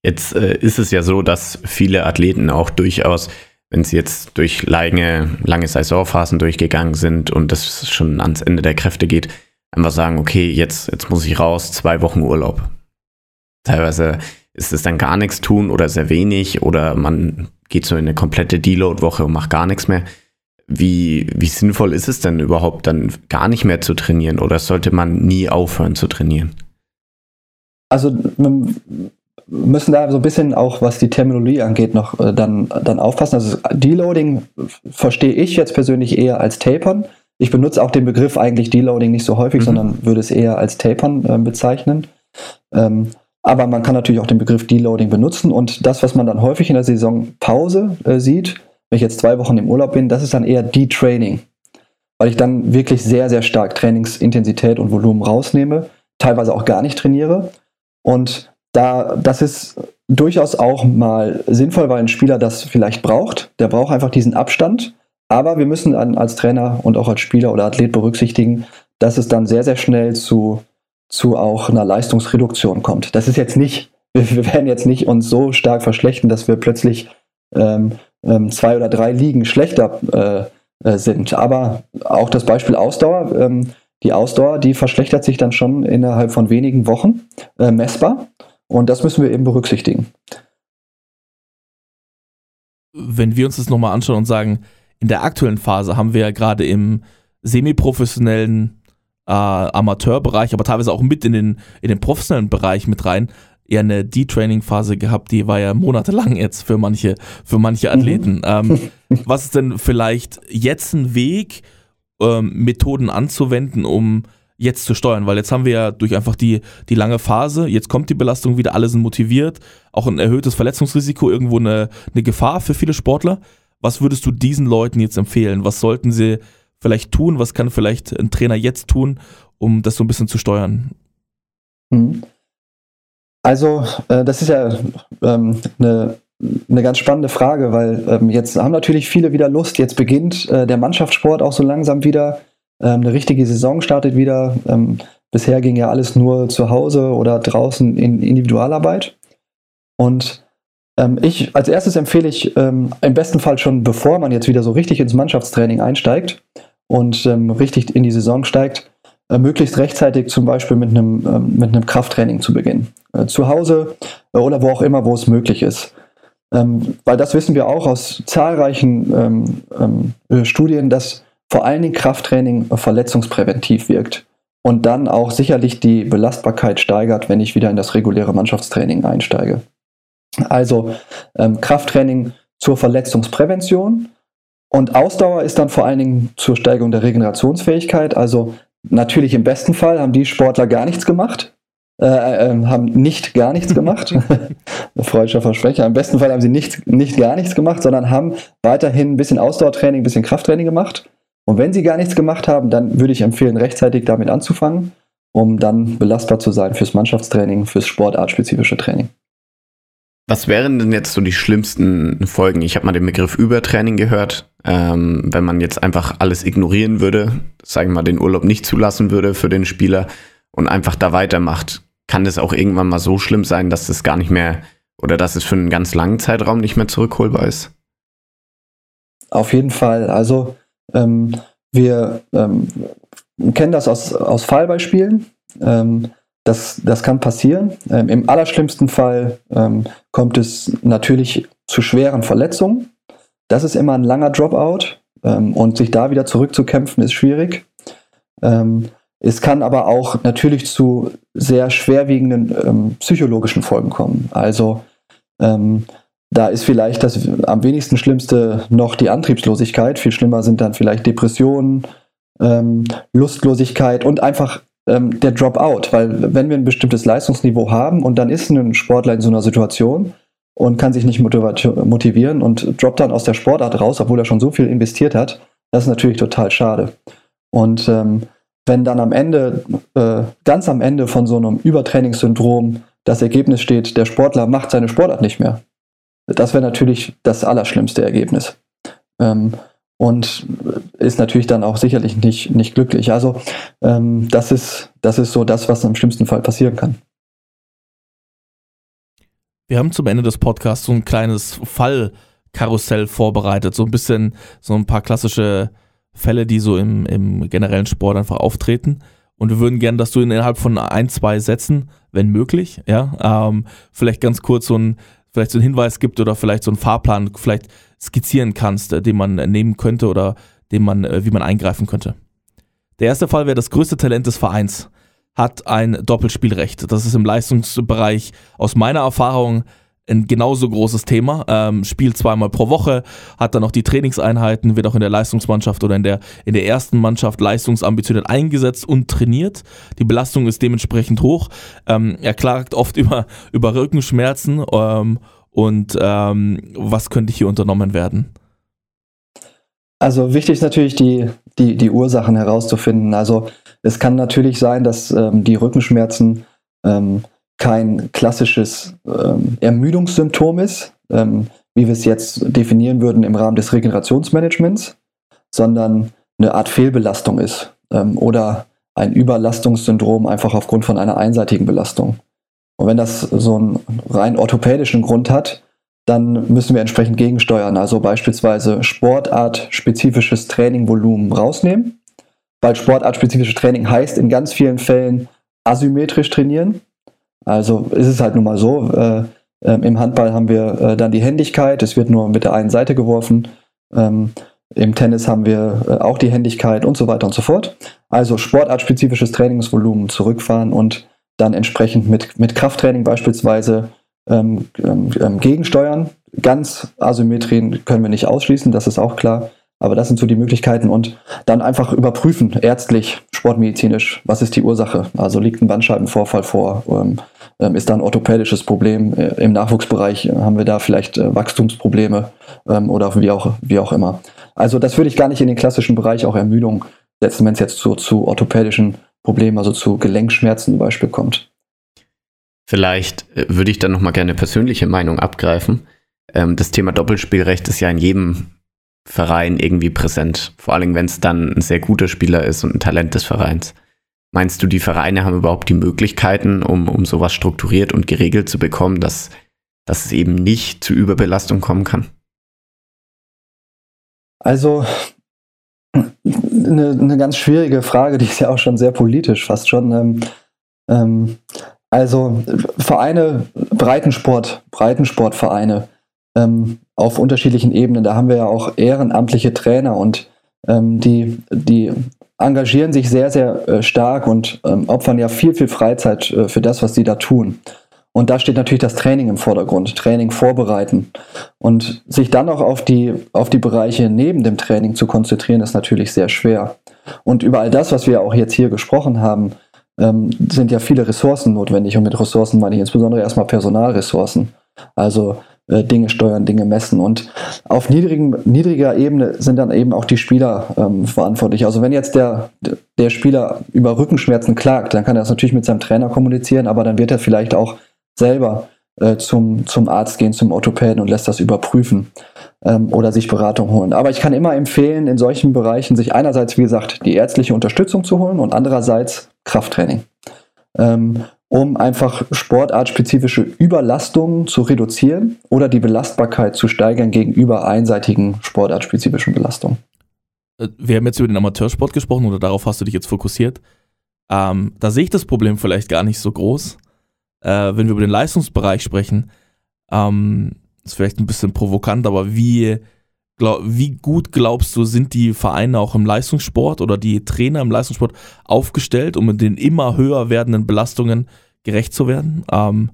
Jetzt äh, ist es ja so, dass viele Athleten auch durchaus, wenn sie jetzt durch lange, lange Saisonphasen durchgegangen sind und das schon ans Ende der Kräfte geht, einfach sagen, okay, jetzt, jetzt muss ich raus, zwei Wochen Urlaub. Teilweise ist es dann gar nichts tun oder sehr wenig oder man geht so in eine komplette Deload-Woche und macht gar nichts mehr. Wie, wie sinnvoll ist es denn überhaupt dann gar nicht mehr zu trainieren oder sollte man nie aufhören zu trainieren? Also müssen da so ein bisschen auch, was die Terminologie angeht, noch äh, dann, dann aufpassen. Also Deloading verstehe ich jetzt persönlich eher als Tapern. Ich benutze auch den Begriff eigentlich Deloading nicht so häufig, mhm. sondern würde es eher als Tapern äh, bezeichnen. Ähm, aber man kann natürlich auch den Begriff Deloading benutzen und das, was man dann häufig in der Saisonpause äh, sieht, wenn ich jetzt zwei Wochen im Urlaub bin, das ist dann eher Detraining, weil ich dann wirklich sehr, sehr stark Trainingsintensität und Volumen rausnehme, teilweise auch gar nicht trainiere. Und da, das ist durchaus auch mal sinnvoll, weil ein Spieler das vielleicht braucht. Der braucht einfach diesen Abstand. Aber wir müssen dann als Trainer und auch als Spieler oder Athlet berücksichtigen, dass es dann sehr, sehr schnell zu zu auch einer Leistungsreduktion kommt. Das ist jetzt nicht, wir, werden jetzt nicht uns so stark verschlechtern, dass wir plötzlich ähm, ähm, zwei oder drei Ligen schlechter äh, äh, sind. Aber auch das Beispiel Ausdauer, ähm, die Ausdauer, die verschlechtert sich dann schon innerhalb von wenigen Wochen äh, messbar. Und das müssen wir eben berücksichtigen. Wenn wir uns das nochmal anschauen und sagen, in der aktuellen Phase haben wir ja gerade im semi-professionellen äh, Amateurbereich, aber teilweise auch mit in den, in den professionellen Bereich mit rein, eher eine D-Training-Phase gehabt, die war ja monatelang jetzt für manche, für manche mhm. Athleten. Mhm. Ähm, was ist denn vielleicht jetzt ein Weg, ähm, Methoden anzuwenden, um jetzt zu steuern? Weil jetzt haben wir ja durch einfach die, die lange Phase, jetzt kommt die Belastung wieder, alle sind motiviert, auch ein erhöhtes Verletzungsrisiko, irgendwo eine, eine Gefahr für viele Sportler. Was würdest du diesen Leuten jetzt empfehlen? Was sollten sie vielleicht tun? Was kann vielleicht ein Trainer jetzt tun, um das so ein bisschen zu steuern? Mhm. Also, äh, das ist ja ähm, eine, eine ganz spannende Frage, weil ähm, jetzt haben natürlich viele wieder Lust. Jetzt beginnt äh, der Mannschaftssport auch so langsam wieder. Ähm, eine richtige Saison startet wieder. Ähm, bisher ging ja alles nur zu Hause oder draußen in Individualarbeit. Und ähm, ich als erstes empfehle ich ähm, im besten Fall schon, bevor man jetzt wieder so richtig ins Mannschaftstraining einsteigt, und ähm, richtig in die Saison steigt, äh, möglichst rechtzeitig zum Beispiel mit einem, ähm, mit einem Krafttraining zu beginnen. Äh, zu Hause äh, oder wo auch immer, wo es möglich ist. Ähm, weil das wissen wir auch aus zahlreichen ähm, ähm, äh, Studien, dass vor allen Dingen Krafttraining verletzungspräventiv wirkt und dann auch sicherlich die Belastbarkeit steigert, wenn ich wieder in das reguläre Mannschaftstraining einsteige. Also ähm, Krafttraining zur Verletzungsprävention und Ausdauer ist dann vor allen Dingen zur Steigerung der Regenerationsfähigkeit. Also natürlich im besten Fall haben die Sportler gar nichts gemacht, äh, äh, haben nicht gar nichts gemacht. Freudscher Versprecher. Im besten Fall haben sie nicht, nicht gar nichts gemacht, sondern haben weiterhin ein bisschen Ausdauertraining, ein bisschen Krafttraining gemacht. Und wenn sie gar nichts gemacht haben, dann würde ich empfehlen, rechtzeitig damit anzufangen, um dann belastbar zu sein fürs Mannschaftstraining, fürs sportartspezifische Training. Was wären denn jetzt so die schlimmsten Folgen? Ich habe mal den Begriff Übertraining gehört. Ähm, wenn man jetzt einfach alles ignorieren würde, sagen wir mal, den Urlaub nicht zulassen würde für den Spieler und einfach da weitermacht, kann das auch irgendwann mal so schlimm sein, dass das gar nicht mehr oder dass es für einen ganz langen Zeitraum nicht mehr zurückholbar ist? Auf jeden Fall. Also ähm, wir ähm, kennen das aus, aus Fallbeispielen. Ähm, das, das kann passieren. Ähm, Im allerschlimmsten Fall ähm, kommt es natürlich zu schweren Verletzungen. Das ist immer ein langer Dropout ähm, und sich da wieder zurückzukämpfen ist schwierig. Es kann aber auch natürlich zu sehr schwerwiegenden psychologischen Folgen kommen. Also ähm, da ist vielleicht das am wenigsten Schlimmste noch die Antriebslosigkeit. Viel schlimmer sind dann vielleicht Depressionen, Lustlosigkeit und einfach ähm, der Dropout, weil wenn wir ein bestimmtes Leistungsniveau haben und dann ist ein Sportler in so einer Situation und kann sich nicht motivieren und droppt dann aus der Sportart raus, obwohl er schon so viel investiert hat, das ist natürlich total schade. Und ähm, wenn dann am Ende, äh, ganz am Ende von so einem Übertrainingssyndrom das Ergebnis steht, der Sportler macht seine Sportart nicht mehr, das wäre natürlich das allerschlimmste Ergebnis. Ähm, und ist natürlich dann auch sicherlich nicht, nicht glücklich. Also ähm, das, ist, das ist so das, was im schlimmsten Fall passieren kann. Wir haben zum Ende des Podcasts so ein kleines Fallkarussell vorbereitet, so ein bisschen, so ein paar klassische Fälle, die so im, im generellen Sport einfach auftreten. Und wir würden gerne, dass du innerhalb von ein, zwei Sätzen, wenn möglich, ja, ähm, vielleicht ganz kurz so ein, vielleicht so einen Hinweis gibt oder vielleicht so einen Fahrplan vielleicht skizzieren kannst, äh, den man nehmen könnte oder den man, äh, wie man eingreifen könnte. Der erste Fall wäre das größte Talent des Vereins hat ein Doppelspielrecht. Das ist im Leistungsbereich aus meiner Erfahrung ein genauso großes Thema. Ähm, spielt zweimal pro Woche, hat dann noch die Trainingseinheiten, wird auch in der Leistungsmannschaft oder in der, in der ersten Mannschaft leistungsambitioniert eingesetzt und trainiert. Die Belastung ist dementsprechend hoch. Ähm, er klagt oft über, über Rückenschmerzen ähm, und ähm, was könnte hier unternommen werden? Also wichtig ist natürlich die, die, die Ursachen herauszufinden. Also es kann natürlich sein, dass ähm, die Rückenschmerzen ähm, kein klassisches ähm, Ermüdungssymptom ist, ähm, wie wir es jetzt definieren würden im Rahmen des Regenerationsmanagements, sondern eine Art Fehlbelastung ist ähm, oder ein Überlastungssyndrom einfach aufgrund von einer einseitigen Belastung. Und wenn das so einen rein orthopädischen Grund hat, dann müssen wir entsprechend gegensteuern. Also beispielsweise sportartspezifisches Trainingvolumen rausnehmen, weil sportartspezifisches Training heißt in ganz vielen Fällen asymmetrisch trainieren. Also ist es halt nun mal so, äh, äh, im Handball haben wir äh, dann die Händigkeit, es wird nur mit der einen Seite geworfen. Ähm, Im Tennis haben wir äh, auch die Händigkeit und so weiter und so fort. Also sportartspezifisches Trainingsvolumen zurückfahren und dann entsprechend mit, mit Krafttraining beispielsweise ähm, ähm, ähm, gegensteuern. Ganz Asymmetrien können wir nicht ausschließen, das ist auch klar. Aber das sind so die Möglichkeiten und dann einfach überprüfen, ärztlich, sportmedizinisch, was ist die Ursache? Also liegt ein Bandscheibenvorfall vor? Ähm, ähm ist da ein orthopädisches Problem? Äh, Im Nachwuchsbereich äh, haben wir da vielleicht äh, Wachstumsprobleme ähm, oder wie auch, wie auch immer. Also das würde ich gar nicht in den klassischen Bereich auch Ermüdung setzen, wenn es jetzt zu, zu orthopädischen Problemen, also zu Gelenkschmerzen zum Beispiel kommt. Vielleicht äh, würde ich dann nochmal gerne persönliche Meinung abgreifen. Ähm, das Thema Doppelspielrecht ist ja in jedem Verein irgendwie präsent. Vor allem, wenn es dann ein sehr guter Spieler ist und ein Talent des Vereins. Meinst du, die Vereine haben überhaupt die Möglichkeiten, um, um sowas strukturiert und geregelt zu bekommen, dass, dass es eben nicht zu Überbelastung kommen kann? Also, eine, eine ganz schwierige Frage, die ist ja auch schon sehr politisch, fast schon. Ähm, ähm, also Vereine, Breitensport, Breitensportvereine ähm, auf unterschiedlichen Ebenen. Da haben wir ja auch ehrenamtliche Trainer und ähm, die, die engagieren sich sehr, sehr äh, stark und ähm, opfern ja viel, viel Freizeit äh, für das, was sie da tun. Und da steht natürlich das Training im Vordergrund, Training vorbereiten. Und sich dann auch auf die, auf die Bereiche neben dem Training zu konzentrieren, ist natürlich sehr schwer. Und über all das, was wir auch jetzt hier gesprochen haben, ähm, sind ja viele Ressourcen notwendig. Und mit Ressourcen meine ich insbesondere erstmal Personalressourcen. Also Dinge steuern, Dinge messen. Und auf niedrigen, niedriger Ebene sind dann eben auch die Spieler ähm, verantwortlich. Also wenn jetzt der, der Spieler über Rückenschmerzen klagt, dann kann er das natürlich mit seinem Trainer kommunizieren, aber dann wird er vielleicht auch selber äh, zum, zum Arzt gehen, zum Orthopäden und lässt das überprüfen ähm, oder sich Beratung holen. Aber ich kann immer empfehlen, in solchen Bereichen sich einerseits, wie gesagt, die ärztliche Unterstützung zu holen und andererseits Krafttraining. Ähm, um einfach sportartspezifische Überlastungen zu reduzieren oder die Belastbarkeit zu steigern gegenüber einseitigen sportartspezifischen Belastungen. Äh, wir haben jetzt über den Amateursport gesprochen oder darauf hast du dich jetzt fokussiert. Ähm, da sehe ich das Problem vielleicht gar nicht so groß. Äh, wenn wir über den Leistungsbereich sprechen, ähm, ist vielleicht ein bisschen provokant, aber wie, glaub, wie gut glaubst du, sind die Vereine auch im Leistungssport oder die Trainer im Leistungssport aufgestellt, um mit den immer höher werdenden Belastungen gerecht zu werden? Ähm,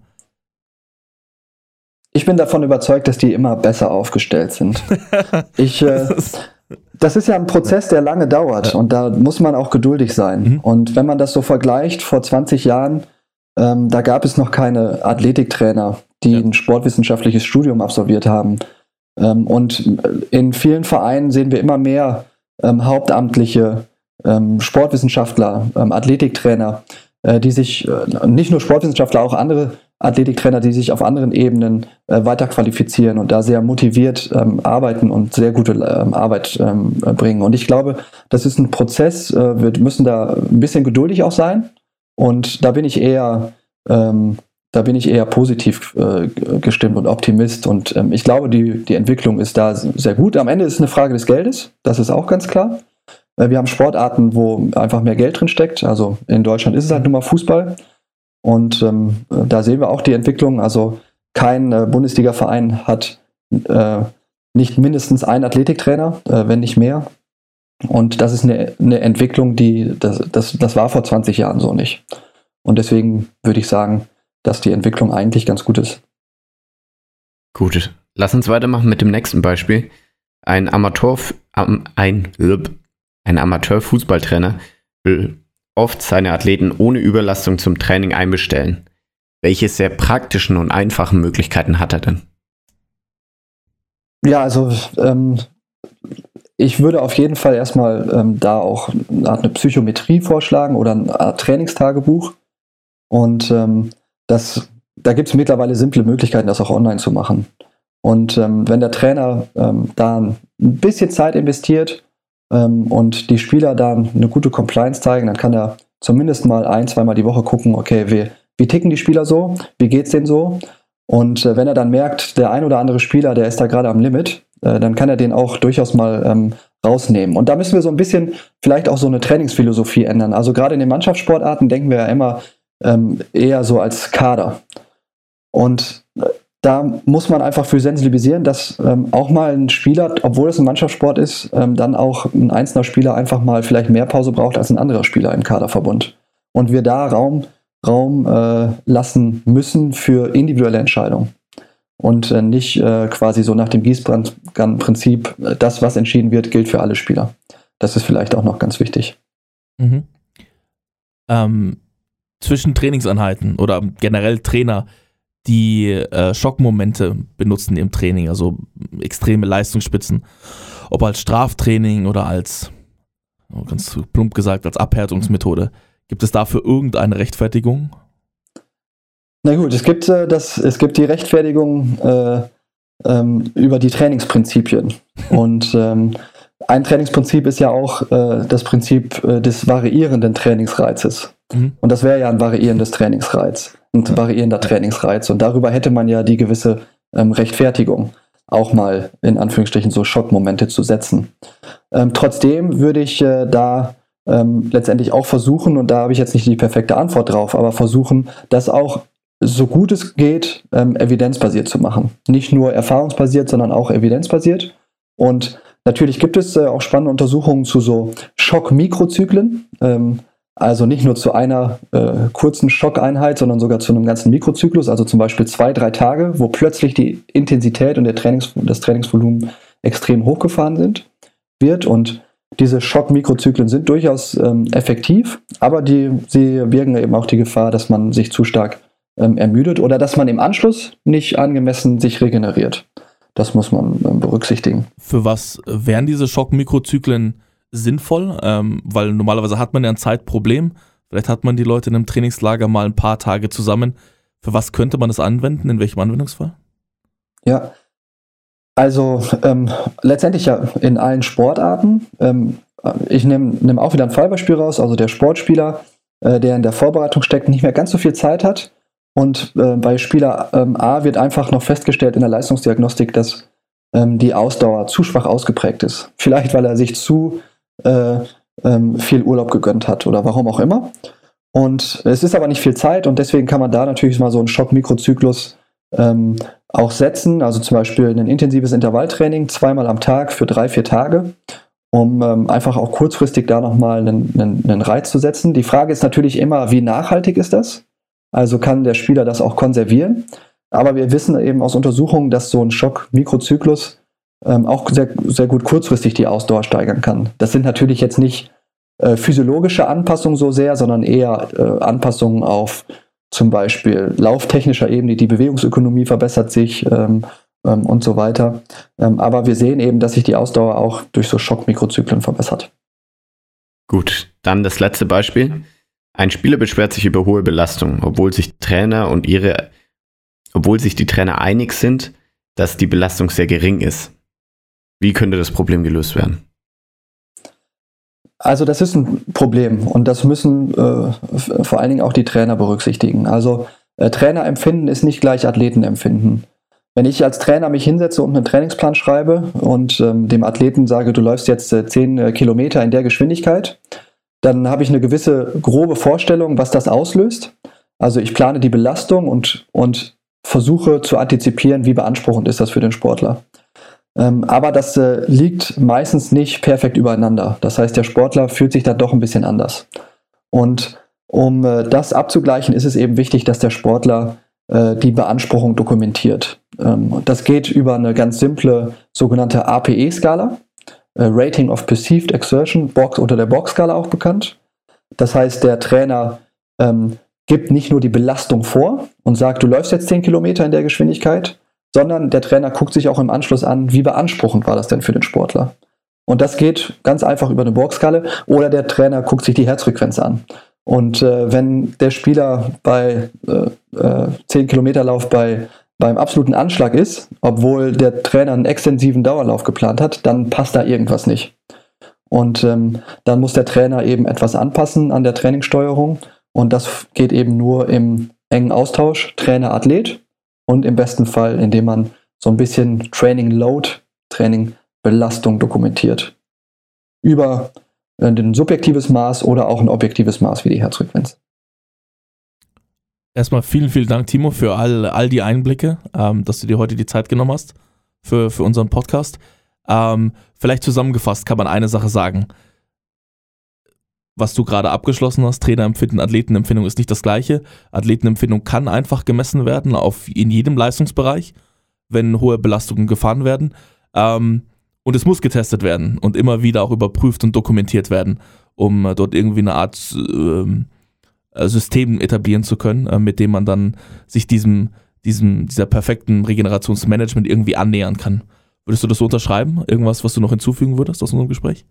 ich bin davon überzeugt, dass die immer besser aufgestellt sind. ich, äh, das ist ja ein Prozess, der lange dauert und da muss man auch geduldig sein. Mhm. Und wenn man das so vergleicht, vor 20 Jahren, ähm, da gab es noch keine Athletiktrainer, die ja. ein sportwissenschaftliches Studium absolviert haben. Ähm, und in vielen Vereinen sehen wir immer mehr ähm, hauptamtliche ähm, Sportwissenschaftler, ähm, Athletiktrainer, äh, die sich, äh, nicht nur Sportwissenschaftler, auch andere Athletiktrainer, die sich auf anderen Ebenen äh, weiter qualifizieren und da sehr motiviert ähm, arbeiten und sehr gute ähm, Arbeit ähm, bringen. Und ich glaube, das ist ein Prozess. Äh, wir müssen da ein bisschen geduldig auch sein. Und da bin ich eher da bin ich eher positiv äh, gestimmt und Optimist. Und ich glaube, die, die Entwicklung ist da sehr gut. Am Ende ist es eine Frage des Geldes, das ist auch ganz klar. Äh, wir haben Sportarten, wo einfach mehr Geld drin steckt. Also in Deutschland ist es halt nur mal Fußball. Und ähm, da sehen wir auch die Entwicklung. Also kein äh, Bundesliga-Verein hat äh, nicht mindestens einen Athletiktrainer, äh, wenn nicht mehr. Und das ist eine, eine Entwicklung, die, das, das, das war vor 20 Jahren so nicht. Und deswegen würde ich sagen, dass die Entwicklung eigentlich ganz gut ist. Gut, lass uns weitermachen mit dem nächsten Beispiel. Ein Amateur, ein, ein Amateurfußballtrainer will oft seine Athleten ohne Überlastung zum Training einbestellen. Welche sehr praktischen und einfachen Möglichkeiten hat er denn? Ja, also ähm, ich würde auf jeden Fall erstmal ähm, da auch eine Art eine Psychometrie vorschlagen oder ein Art Trainingstagebuch. Und ähm, das, da gibt es mittlerweile simple Möglichkeiten, das auch online zu machen. Und ähm, wenn der Trainer ähm, da ein bisschen Zeit investiert und die Spieler dann eine gute Compliance zeigen, dann kann er zumindest mal ein, zweimal die Woche gucken, okay, wie, wie ticken die Spieler so, wie geht es denen so? Und äh, wenn er dann merkt, der ein oder andere Spieler, der ist da gerade am Limit, äh, dann kann er den auch durchaus mal ähm, rausnehmen. Und da müssen wir so ein bisschen vielleicht auch so eine Trainingsphilosophie ändern. Also gerade in den Mannschaftssportarten denken wir ja immer ähm, eher so als Kader. Und äh, da muss man einfach für sensibilisieren, dass ähm, auch mal ein Spieler, obwohl es ein Mannschaftssport ist, ähm, dann auch ein einzelner Spieler einfach mal vielleicht mehr Pause braucht als ein anderer Spieler im Kaderverbund. Und wir da Raum Raum äh, lassen müssen für individuelle Entscheidungen. Und äh, nicht äh, quasi so nach dem Gießbrand-Prinzip, äh, das, was entschieden wird, gilt für alle Spieler. Das ist vielleicht auch noch ganz wichtig. Mhm. Ähm, zwischen Trainingseinheiten oder generell Trainer, die äh, Schockmomente benutzen im Training, also extreme Leistungsspitzen, ob als Straftraining oder als, ganz plump gesagt, als Abhärtungsmethode. Gibt es dafür irgendeine Rechtfertigung? Na gut, es gibt, äh, das, es gibt die Rechtfertigung äh, ähm, über die Trainingsprinzipien. Und ähm, ein Trainingsprinzip ist ja auch äh, das Prinzip äh, des variierenden Trainingsreizes. Mhm. Und das wäre ja ein variierendes Trainingsreiz, ein ja. variierender Trainingsreiz. Und darüber hätte man ja die gewisse ähm, Rechtfertigung, auch mal in Anführungsstrichen so Schockmomente zu setzen. Ähm, trotzdem würde ich äh, da ähm, letztendlich auch versuchen, und da habe ich jetzt nicht die perfekte Antwort drauf, aber versuchen, das auch so gut es geht, ähm, evidenzbasiert zu machen. Nicht nur erfahrungsbasiert, sondern auch evidenzbasiert. Und natürlich gibt es äh, auch spannende Untersuchungen zu so Schock-Mikrozyklen. Ähm, also nicht nur zu einer äh, kurzen Schockeinheit, sondern sogar zu einem ganzen Mikrozyklus, also zum Beispiel zwei, drei Tage, wo plötzlich die Intensität und der Trainings, das Trainingsvolumen extrem hochgefahren sind, wird. Und diese Schock-Mikrozyklen sind durchaus ähm, effektiv, aber die, sie birgen eben auch die Gefahr, dass man sich zu stark ähm, ermüdet oder dass man im Anschluss nicht angemessen sich regeneriert. Das muss man ähm, berücksichtigen. Für was wären diese Schock-Mikrozyklen sinnvoll? Ähm, weil normalerweise hat man ja ein Zeitproblem. Vielleicht hat man die Leute in einem Trainingslager mal ein paar Tage zusammen. Für was könnte man das anwenden? In welchem Anwendungsfall? Ja, also ähm, letztendlich ja in allen Sportarten. Ähm, ich nehme nehm auch wieder ein Fallbeispiel raus, also der Sportspieler, äh, der in der Vorbereitung steckt, nicht mehr ganz so viel Zeit hat. Und äh, bei Spieler ähm, A wird einfach noch festgestellt in der Leistungsdiagnostik, dass ähm, die Ausdauer zu schwach ausgeprägt ist. Vielleicht, weil er sich zu äh, ähm, viel Urlaub gegönnt hat oder warum auch immer. Und es ist aber nicht viel Zeit und deswegen kann man da natürlich mal so einen Schock-Mikrozyklus ähm, auch setzen, also zum Beispiel ein intensives Intervalltraining zweimal am Tag für drei, vier Tage, um ähm, einfach auch kurzfristig da nochmal einen, einen, einen Reiz zu setzen. Die Frage ist natürlich immer, wie nachhaltig ist das? Also kann der Spieler das auch konservieren? Aber wir wissen eben aus Untersuchungen, dass so ein Schock-Mikrozyklus ähm, auch sehr, sehr gut kurzfristig die Ausdauer steigern kann. Das sind natürlich jetzt nicht äh, physiologische Anpassungen so sehr, sondern eher äh, Anpassungen auf zum Beispiel lauftechnischer Ebene, die Bewegungsökonomie verbessert sich ähm, ähm, und so weiter. Ähm, aber wir sehen eben, dass sich die Ausdauer auch durch so Schockmikrozyklen verbessert. Gut, dann das letzte Beispiel. Ein Spieler beschwert sich über hohe Belastung, obwohl sich Trainer und ihre, obwohl sich die Trainer einig sind, dass die Belastung sehr gering ist. Wie könnte das Problem gelöst werden? Also das ist ein Problem und das müssen äh, vor allen Dingen auch die Trainer berücksichtigen. Also äh, Trainerempfinden ist nicht gleich Athletenempfinden. Wenn ich als Trainer mich hinsetze und einen Trainingsplan schreibe und ähm, dem Athleten sage, du läufst jetzt äh, 10 äh, Kilometer in der Geschwindigkeit, dann habe ich eine gewisse grobe Vorstellung, was das auslöst. Also ich plane die Belastung und, und versuche zu antizipieren, wie beanspruchend ist das für den Sportler. Ähm, aber das äh, liegt meistens nicht perfekt übereinander. Das heißt, der Sportler fühlt sich da doch ein bisschen anders. Und um äh, das abzugleichen, ist es eben wichtig, dass der Sportler äh, die Beanspruchung dokumentiert. Ähm, das geht über eine ganz simple sogenannte APE-Skala, äh, Rating of Perceived Exertion, Box unter der Box-Skala auch bekannt. Das heißt, der Trainer ähm, gibt nicht nur die Belastung vor und sagt, du läufst jetzt 10 Kilometer in der Geschwindigkeit, sondern der Trainer guckt sich auch im Anschluss an, wie beanspruchend war das denn für den Sportler. Und das geht ganz einfach über eine Borgskala oder der Trainer guckt sich die Herzfrequenz an. Und äh, wenn der Spieler bei äh, äh, 10 Kilometer Lauf bei, beim absoluten Anschlag ist, obwohl der Trainer einen extensiven Dauerlauf geplant hat, dann passt da irgendwas nicht. Und ähm, dann muss der Trainer eben etwas anpassen an der Trainingssteuerung. Und das geht eben nur im engen Austausch Trainer-Athlet und im besten Fall, indem man so ein bisschen Training Load, Training Belastung dokumentiert. Über äh, ein subjektives Maß oder auch ein objektives Maß wie die Herzfrequenz. Erstmal vielen, vielen Dank, Timo, für all, all die Einblicke, ähm, dass du dir heute die Zeit genommen hast für, für unseren Podcast. Ähm, vielleicht zusammengefasst kann man eine Sache sagen. Was du gerade abgeschlossen hast, Trainerempfinden, Athletenempfindung ist nicht das gleiche. Athletenempfindung kann einfach gemessen werden, auf, in jedem Leistungsbereich, wenn hohe Belastungen gefahren werden. Ähm, und es muss getestet werden und immer wieder auch überprüft und dokumentiert werden, um äh, dort irgendwie eine Art ähm, äh, System etablieren zu können, äh, mit dem man dann sich diesem, diesem, dieser perfekten Regenerationsmanagement irgendwie annähern kann. Würdest du das so unterschreiben? Irgendwas, was du noch hinzufügen würdest aus unserem Gespräch?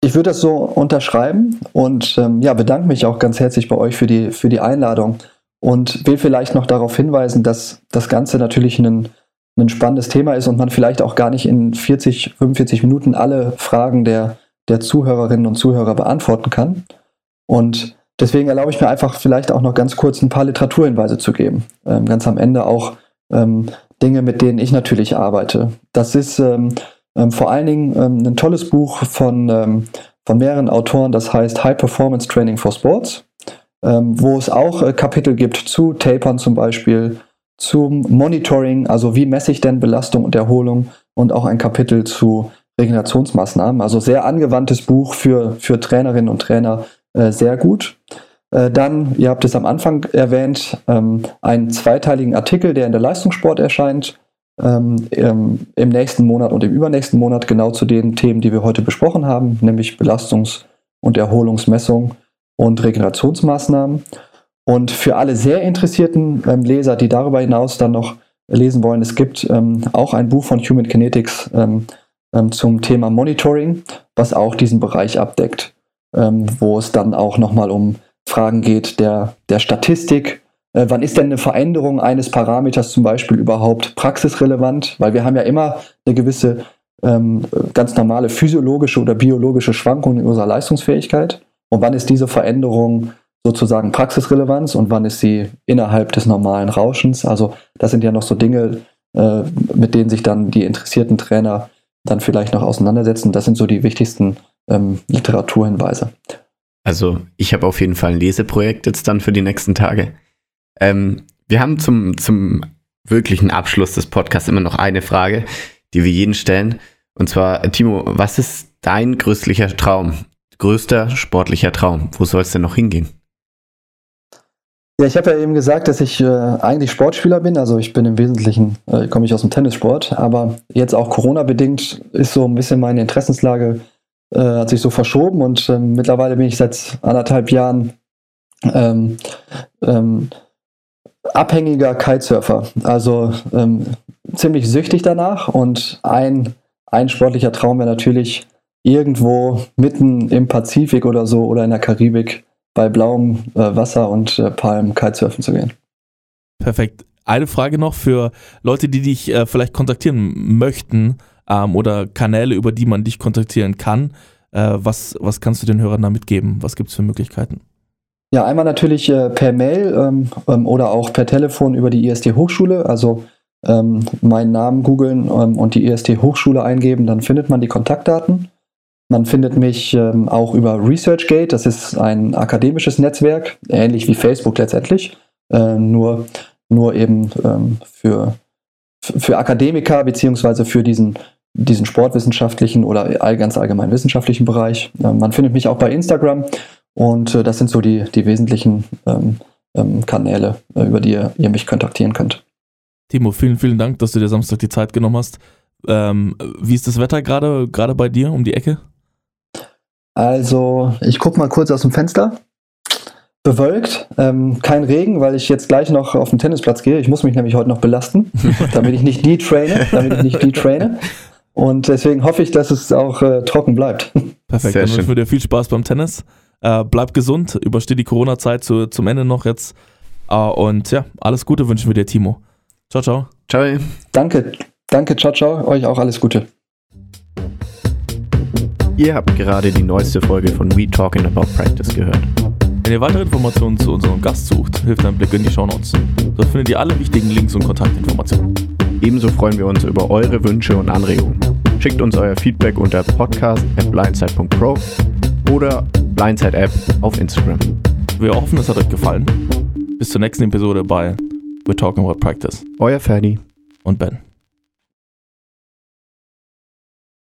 Ich würde das so unterschreiben und ähm, ja, bedanke mich auch ganz herzlich bei euch für die, für die Einladung und will vielleicht noch darauf hinweisen, dass das Ganze natürlich ein, ein spannendes Thema ist und man vielleicht auch gar nicht in 40, 45 Minuten alle Fragen der, der Zuhörerinnen und Zuhörer beantworten kann. Und deswegen erlaube ich mir einfach vielleicht auch noch ganz kurz ein paar Literaturhinweise zu geben. Ähm, ganz am Ende auch ähm, Dinge, mit denen ich natürlich arbeite. Das ist ähm, vor allen Dingen ähm, ein tolles Buch von, ähm, von mehreren Autoren, das heißt High Performance Training for Sports, ähm, wo es auch äh, Kapitel gibt zu Tapern zum Beispiel, zum Monitoring, also wie messe ich denn Belastung und Erholung und auch ein Kapitel zu Regenerationsmaßnahmen. Also sehr angewandtes Buch für, für Trainerinnen und Trainer, äh, sehr gut. Äh, dann, ihr habt es am Anfang erwähnt, ähm, einen zweiteiligen Artikel, der in der Leistungssport erscheint, ähm, im nächsten Monat und im übernächsten Monat genau zu den Themen, die wir heute besprochen haben, nämlich Belastungs- und Erholungsmessung und Regenerationsmaßnahmen. Und für alle sehr interessierten ähm, Leser, die darüber hinaus dann noch lesen wollen, es gibt ähm, auch ein Buch von Human Kinetics ähm, ähm zum Thema Monitoring, was auch diesen Bereich abdeckt, ähm, wo es dann auch nochmal um Fragen geht der, der Statistik, wann ist denn eine Veränderung eines Parameters zum Beispiel überhaupt praxisrelevant? Weil wir haben ja immer eine gewisse ähm, ganz normale physiologische oder biologische Schwankung in unserer Leistungsfähigkeit. Und wann ist diese Veränderung sozusagen Praxisrelevanz und wann ist sie innerhalb des normalen Rauschens? Also das sind ja noch so Dinge, äh, mit denen sich dann die interessierten Trainer dann vielleicht noch auseinandersetzen. Das sind so die wichtigsten ähm, Literaturhinweise. Also ich habe auf jeden Fall ein Leseprojekt jetzt dann für die nächsten Tage. Ähm, wir haben zum, zum wirklichen Abschluss des Podcasts immer noch eine Frage, die wir jeden stellen. Und zwar, Timo, was ist dein größlicher Traum? Größter sportlicher Traum? Wo soll es denn noch hingehen? Ja, ich habe ja eben gesagt, dass ich äh, eigentlich Sportspieler bin. Also ich bin im Wesentlichen, äh, komme ich aus dem Tennissport, aber jetzt auch Corona-bedingt ist so ein bisschen meine Interessenslage, äh, hat sich so verschoben und ähm, mittlerweile bin ich seit anderthalb Jahren ähm, ähm, abhängiger Kitesurfer, also ähm, ziemlich süchtig danach und ein, ein sportlicher Traum wäre natürlich irgendwo mitten im Pazifik oder so oder in der Karibik bei blauem äh, Wasser und äh, Palmen Kitesurfen zu gehen. Perfekt. Eine Frage noch für Leute, die dich äh, vielleicht kontaktieren möchten ähm, oder Kanäle, über die man dich kontaktieren kann. Äh, was, was kannst du den Hörern da mitgeben? Was gibt es für Möglichkeiten? Ja, einmal natürlich äh, per Mail ähm, ähm, oder auch per Telefon über die IST Hochschule. Also ähm, meinen Namen googeln ähm, und die IST Hochschule eingeben, dann findet man die Kontaktdaten. Man findet mich ähm, auch über ResearchGate, das ist ein akademisches Netzwerk, ähnlich wie Facebook letztendlich, äh, nur, nur eben für, für Akademiker beziehungsweise für diesen, diesen sportwissenschaftlichen oder ganz allgemein wissenschaftlichen Bereich. Äh, man findet mich auch bei Instagram und äh, das sind so die, die wesentlichen ähm, ähm, Kanäle, äh, über die ihr, ihr mich kontaktieren könnt. Timo, vielen, vielen Dank, dass du dir Samstag die Zeit genommen hast. Ähm, wie ist das Wetter gerade gerade bei dir um die Ecke? Also, ich gucke mal kurz aus dem Fenster. Bewölkt, ähm, kein Regen, weil ich jetzt gleich noch auf den Tennisplatz gehe. Ich muss mich nämlich heute noch belasten, damit ich nicht detraine, damit ich nicht detraine. Und deswegen hoffe ich, dass es auch äh, trocken bleibt. Perfekt, Sehr dann wünschen wir dir viel Spaß beim Tennis. Äh, bleib gesund, übersteh die Corona-Zeit zu, zum Ende noch jetzt. Äh, und ja, alles Gute wünschen wir dir, Timo. Ciao, ciao. Ciao. Danke, danke, ciao, ciao. Euch auch alles Gute. Ihr habt gerade die neueste Folge von We Talking About Practice gehört. Wenn ihr weitere Informationen zu unserem Gast sucht, hilft ein Blick in die Shownotes. Dort findet ihr alle wichtigen Links und Kontaktinformationen. Ebenso freuen wir uns über eure Wünsche und Anregungen. Schickt uns euer Feedback unter podcast.blindside.pro oder Blindside App auf Instagram. Wir hoffen, es hat euch gefallen. Bis zur nächsten Episode bei We're Talking About Practice Euer Ferdi. und Ben.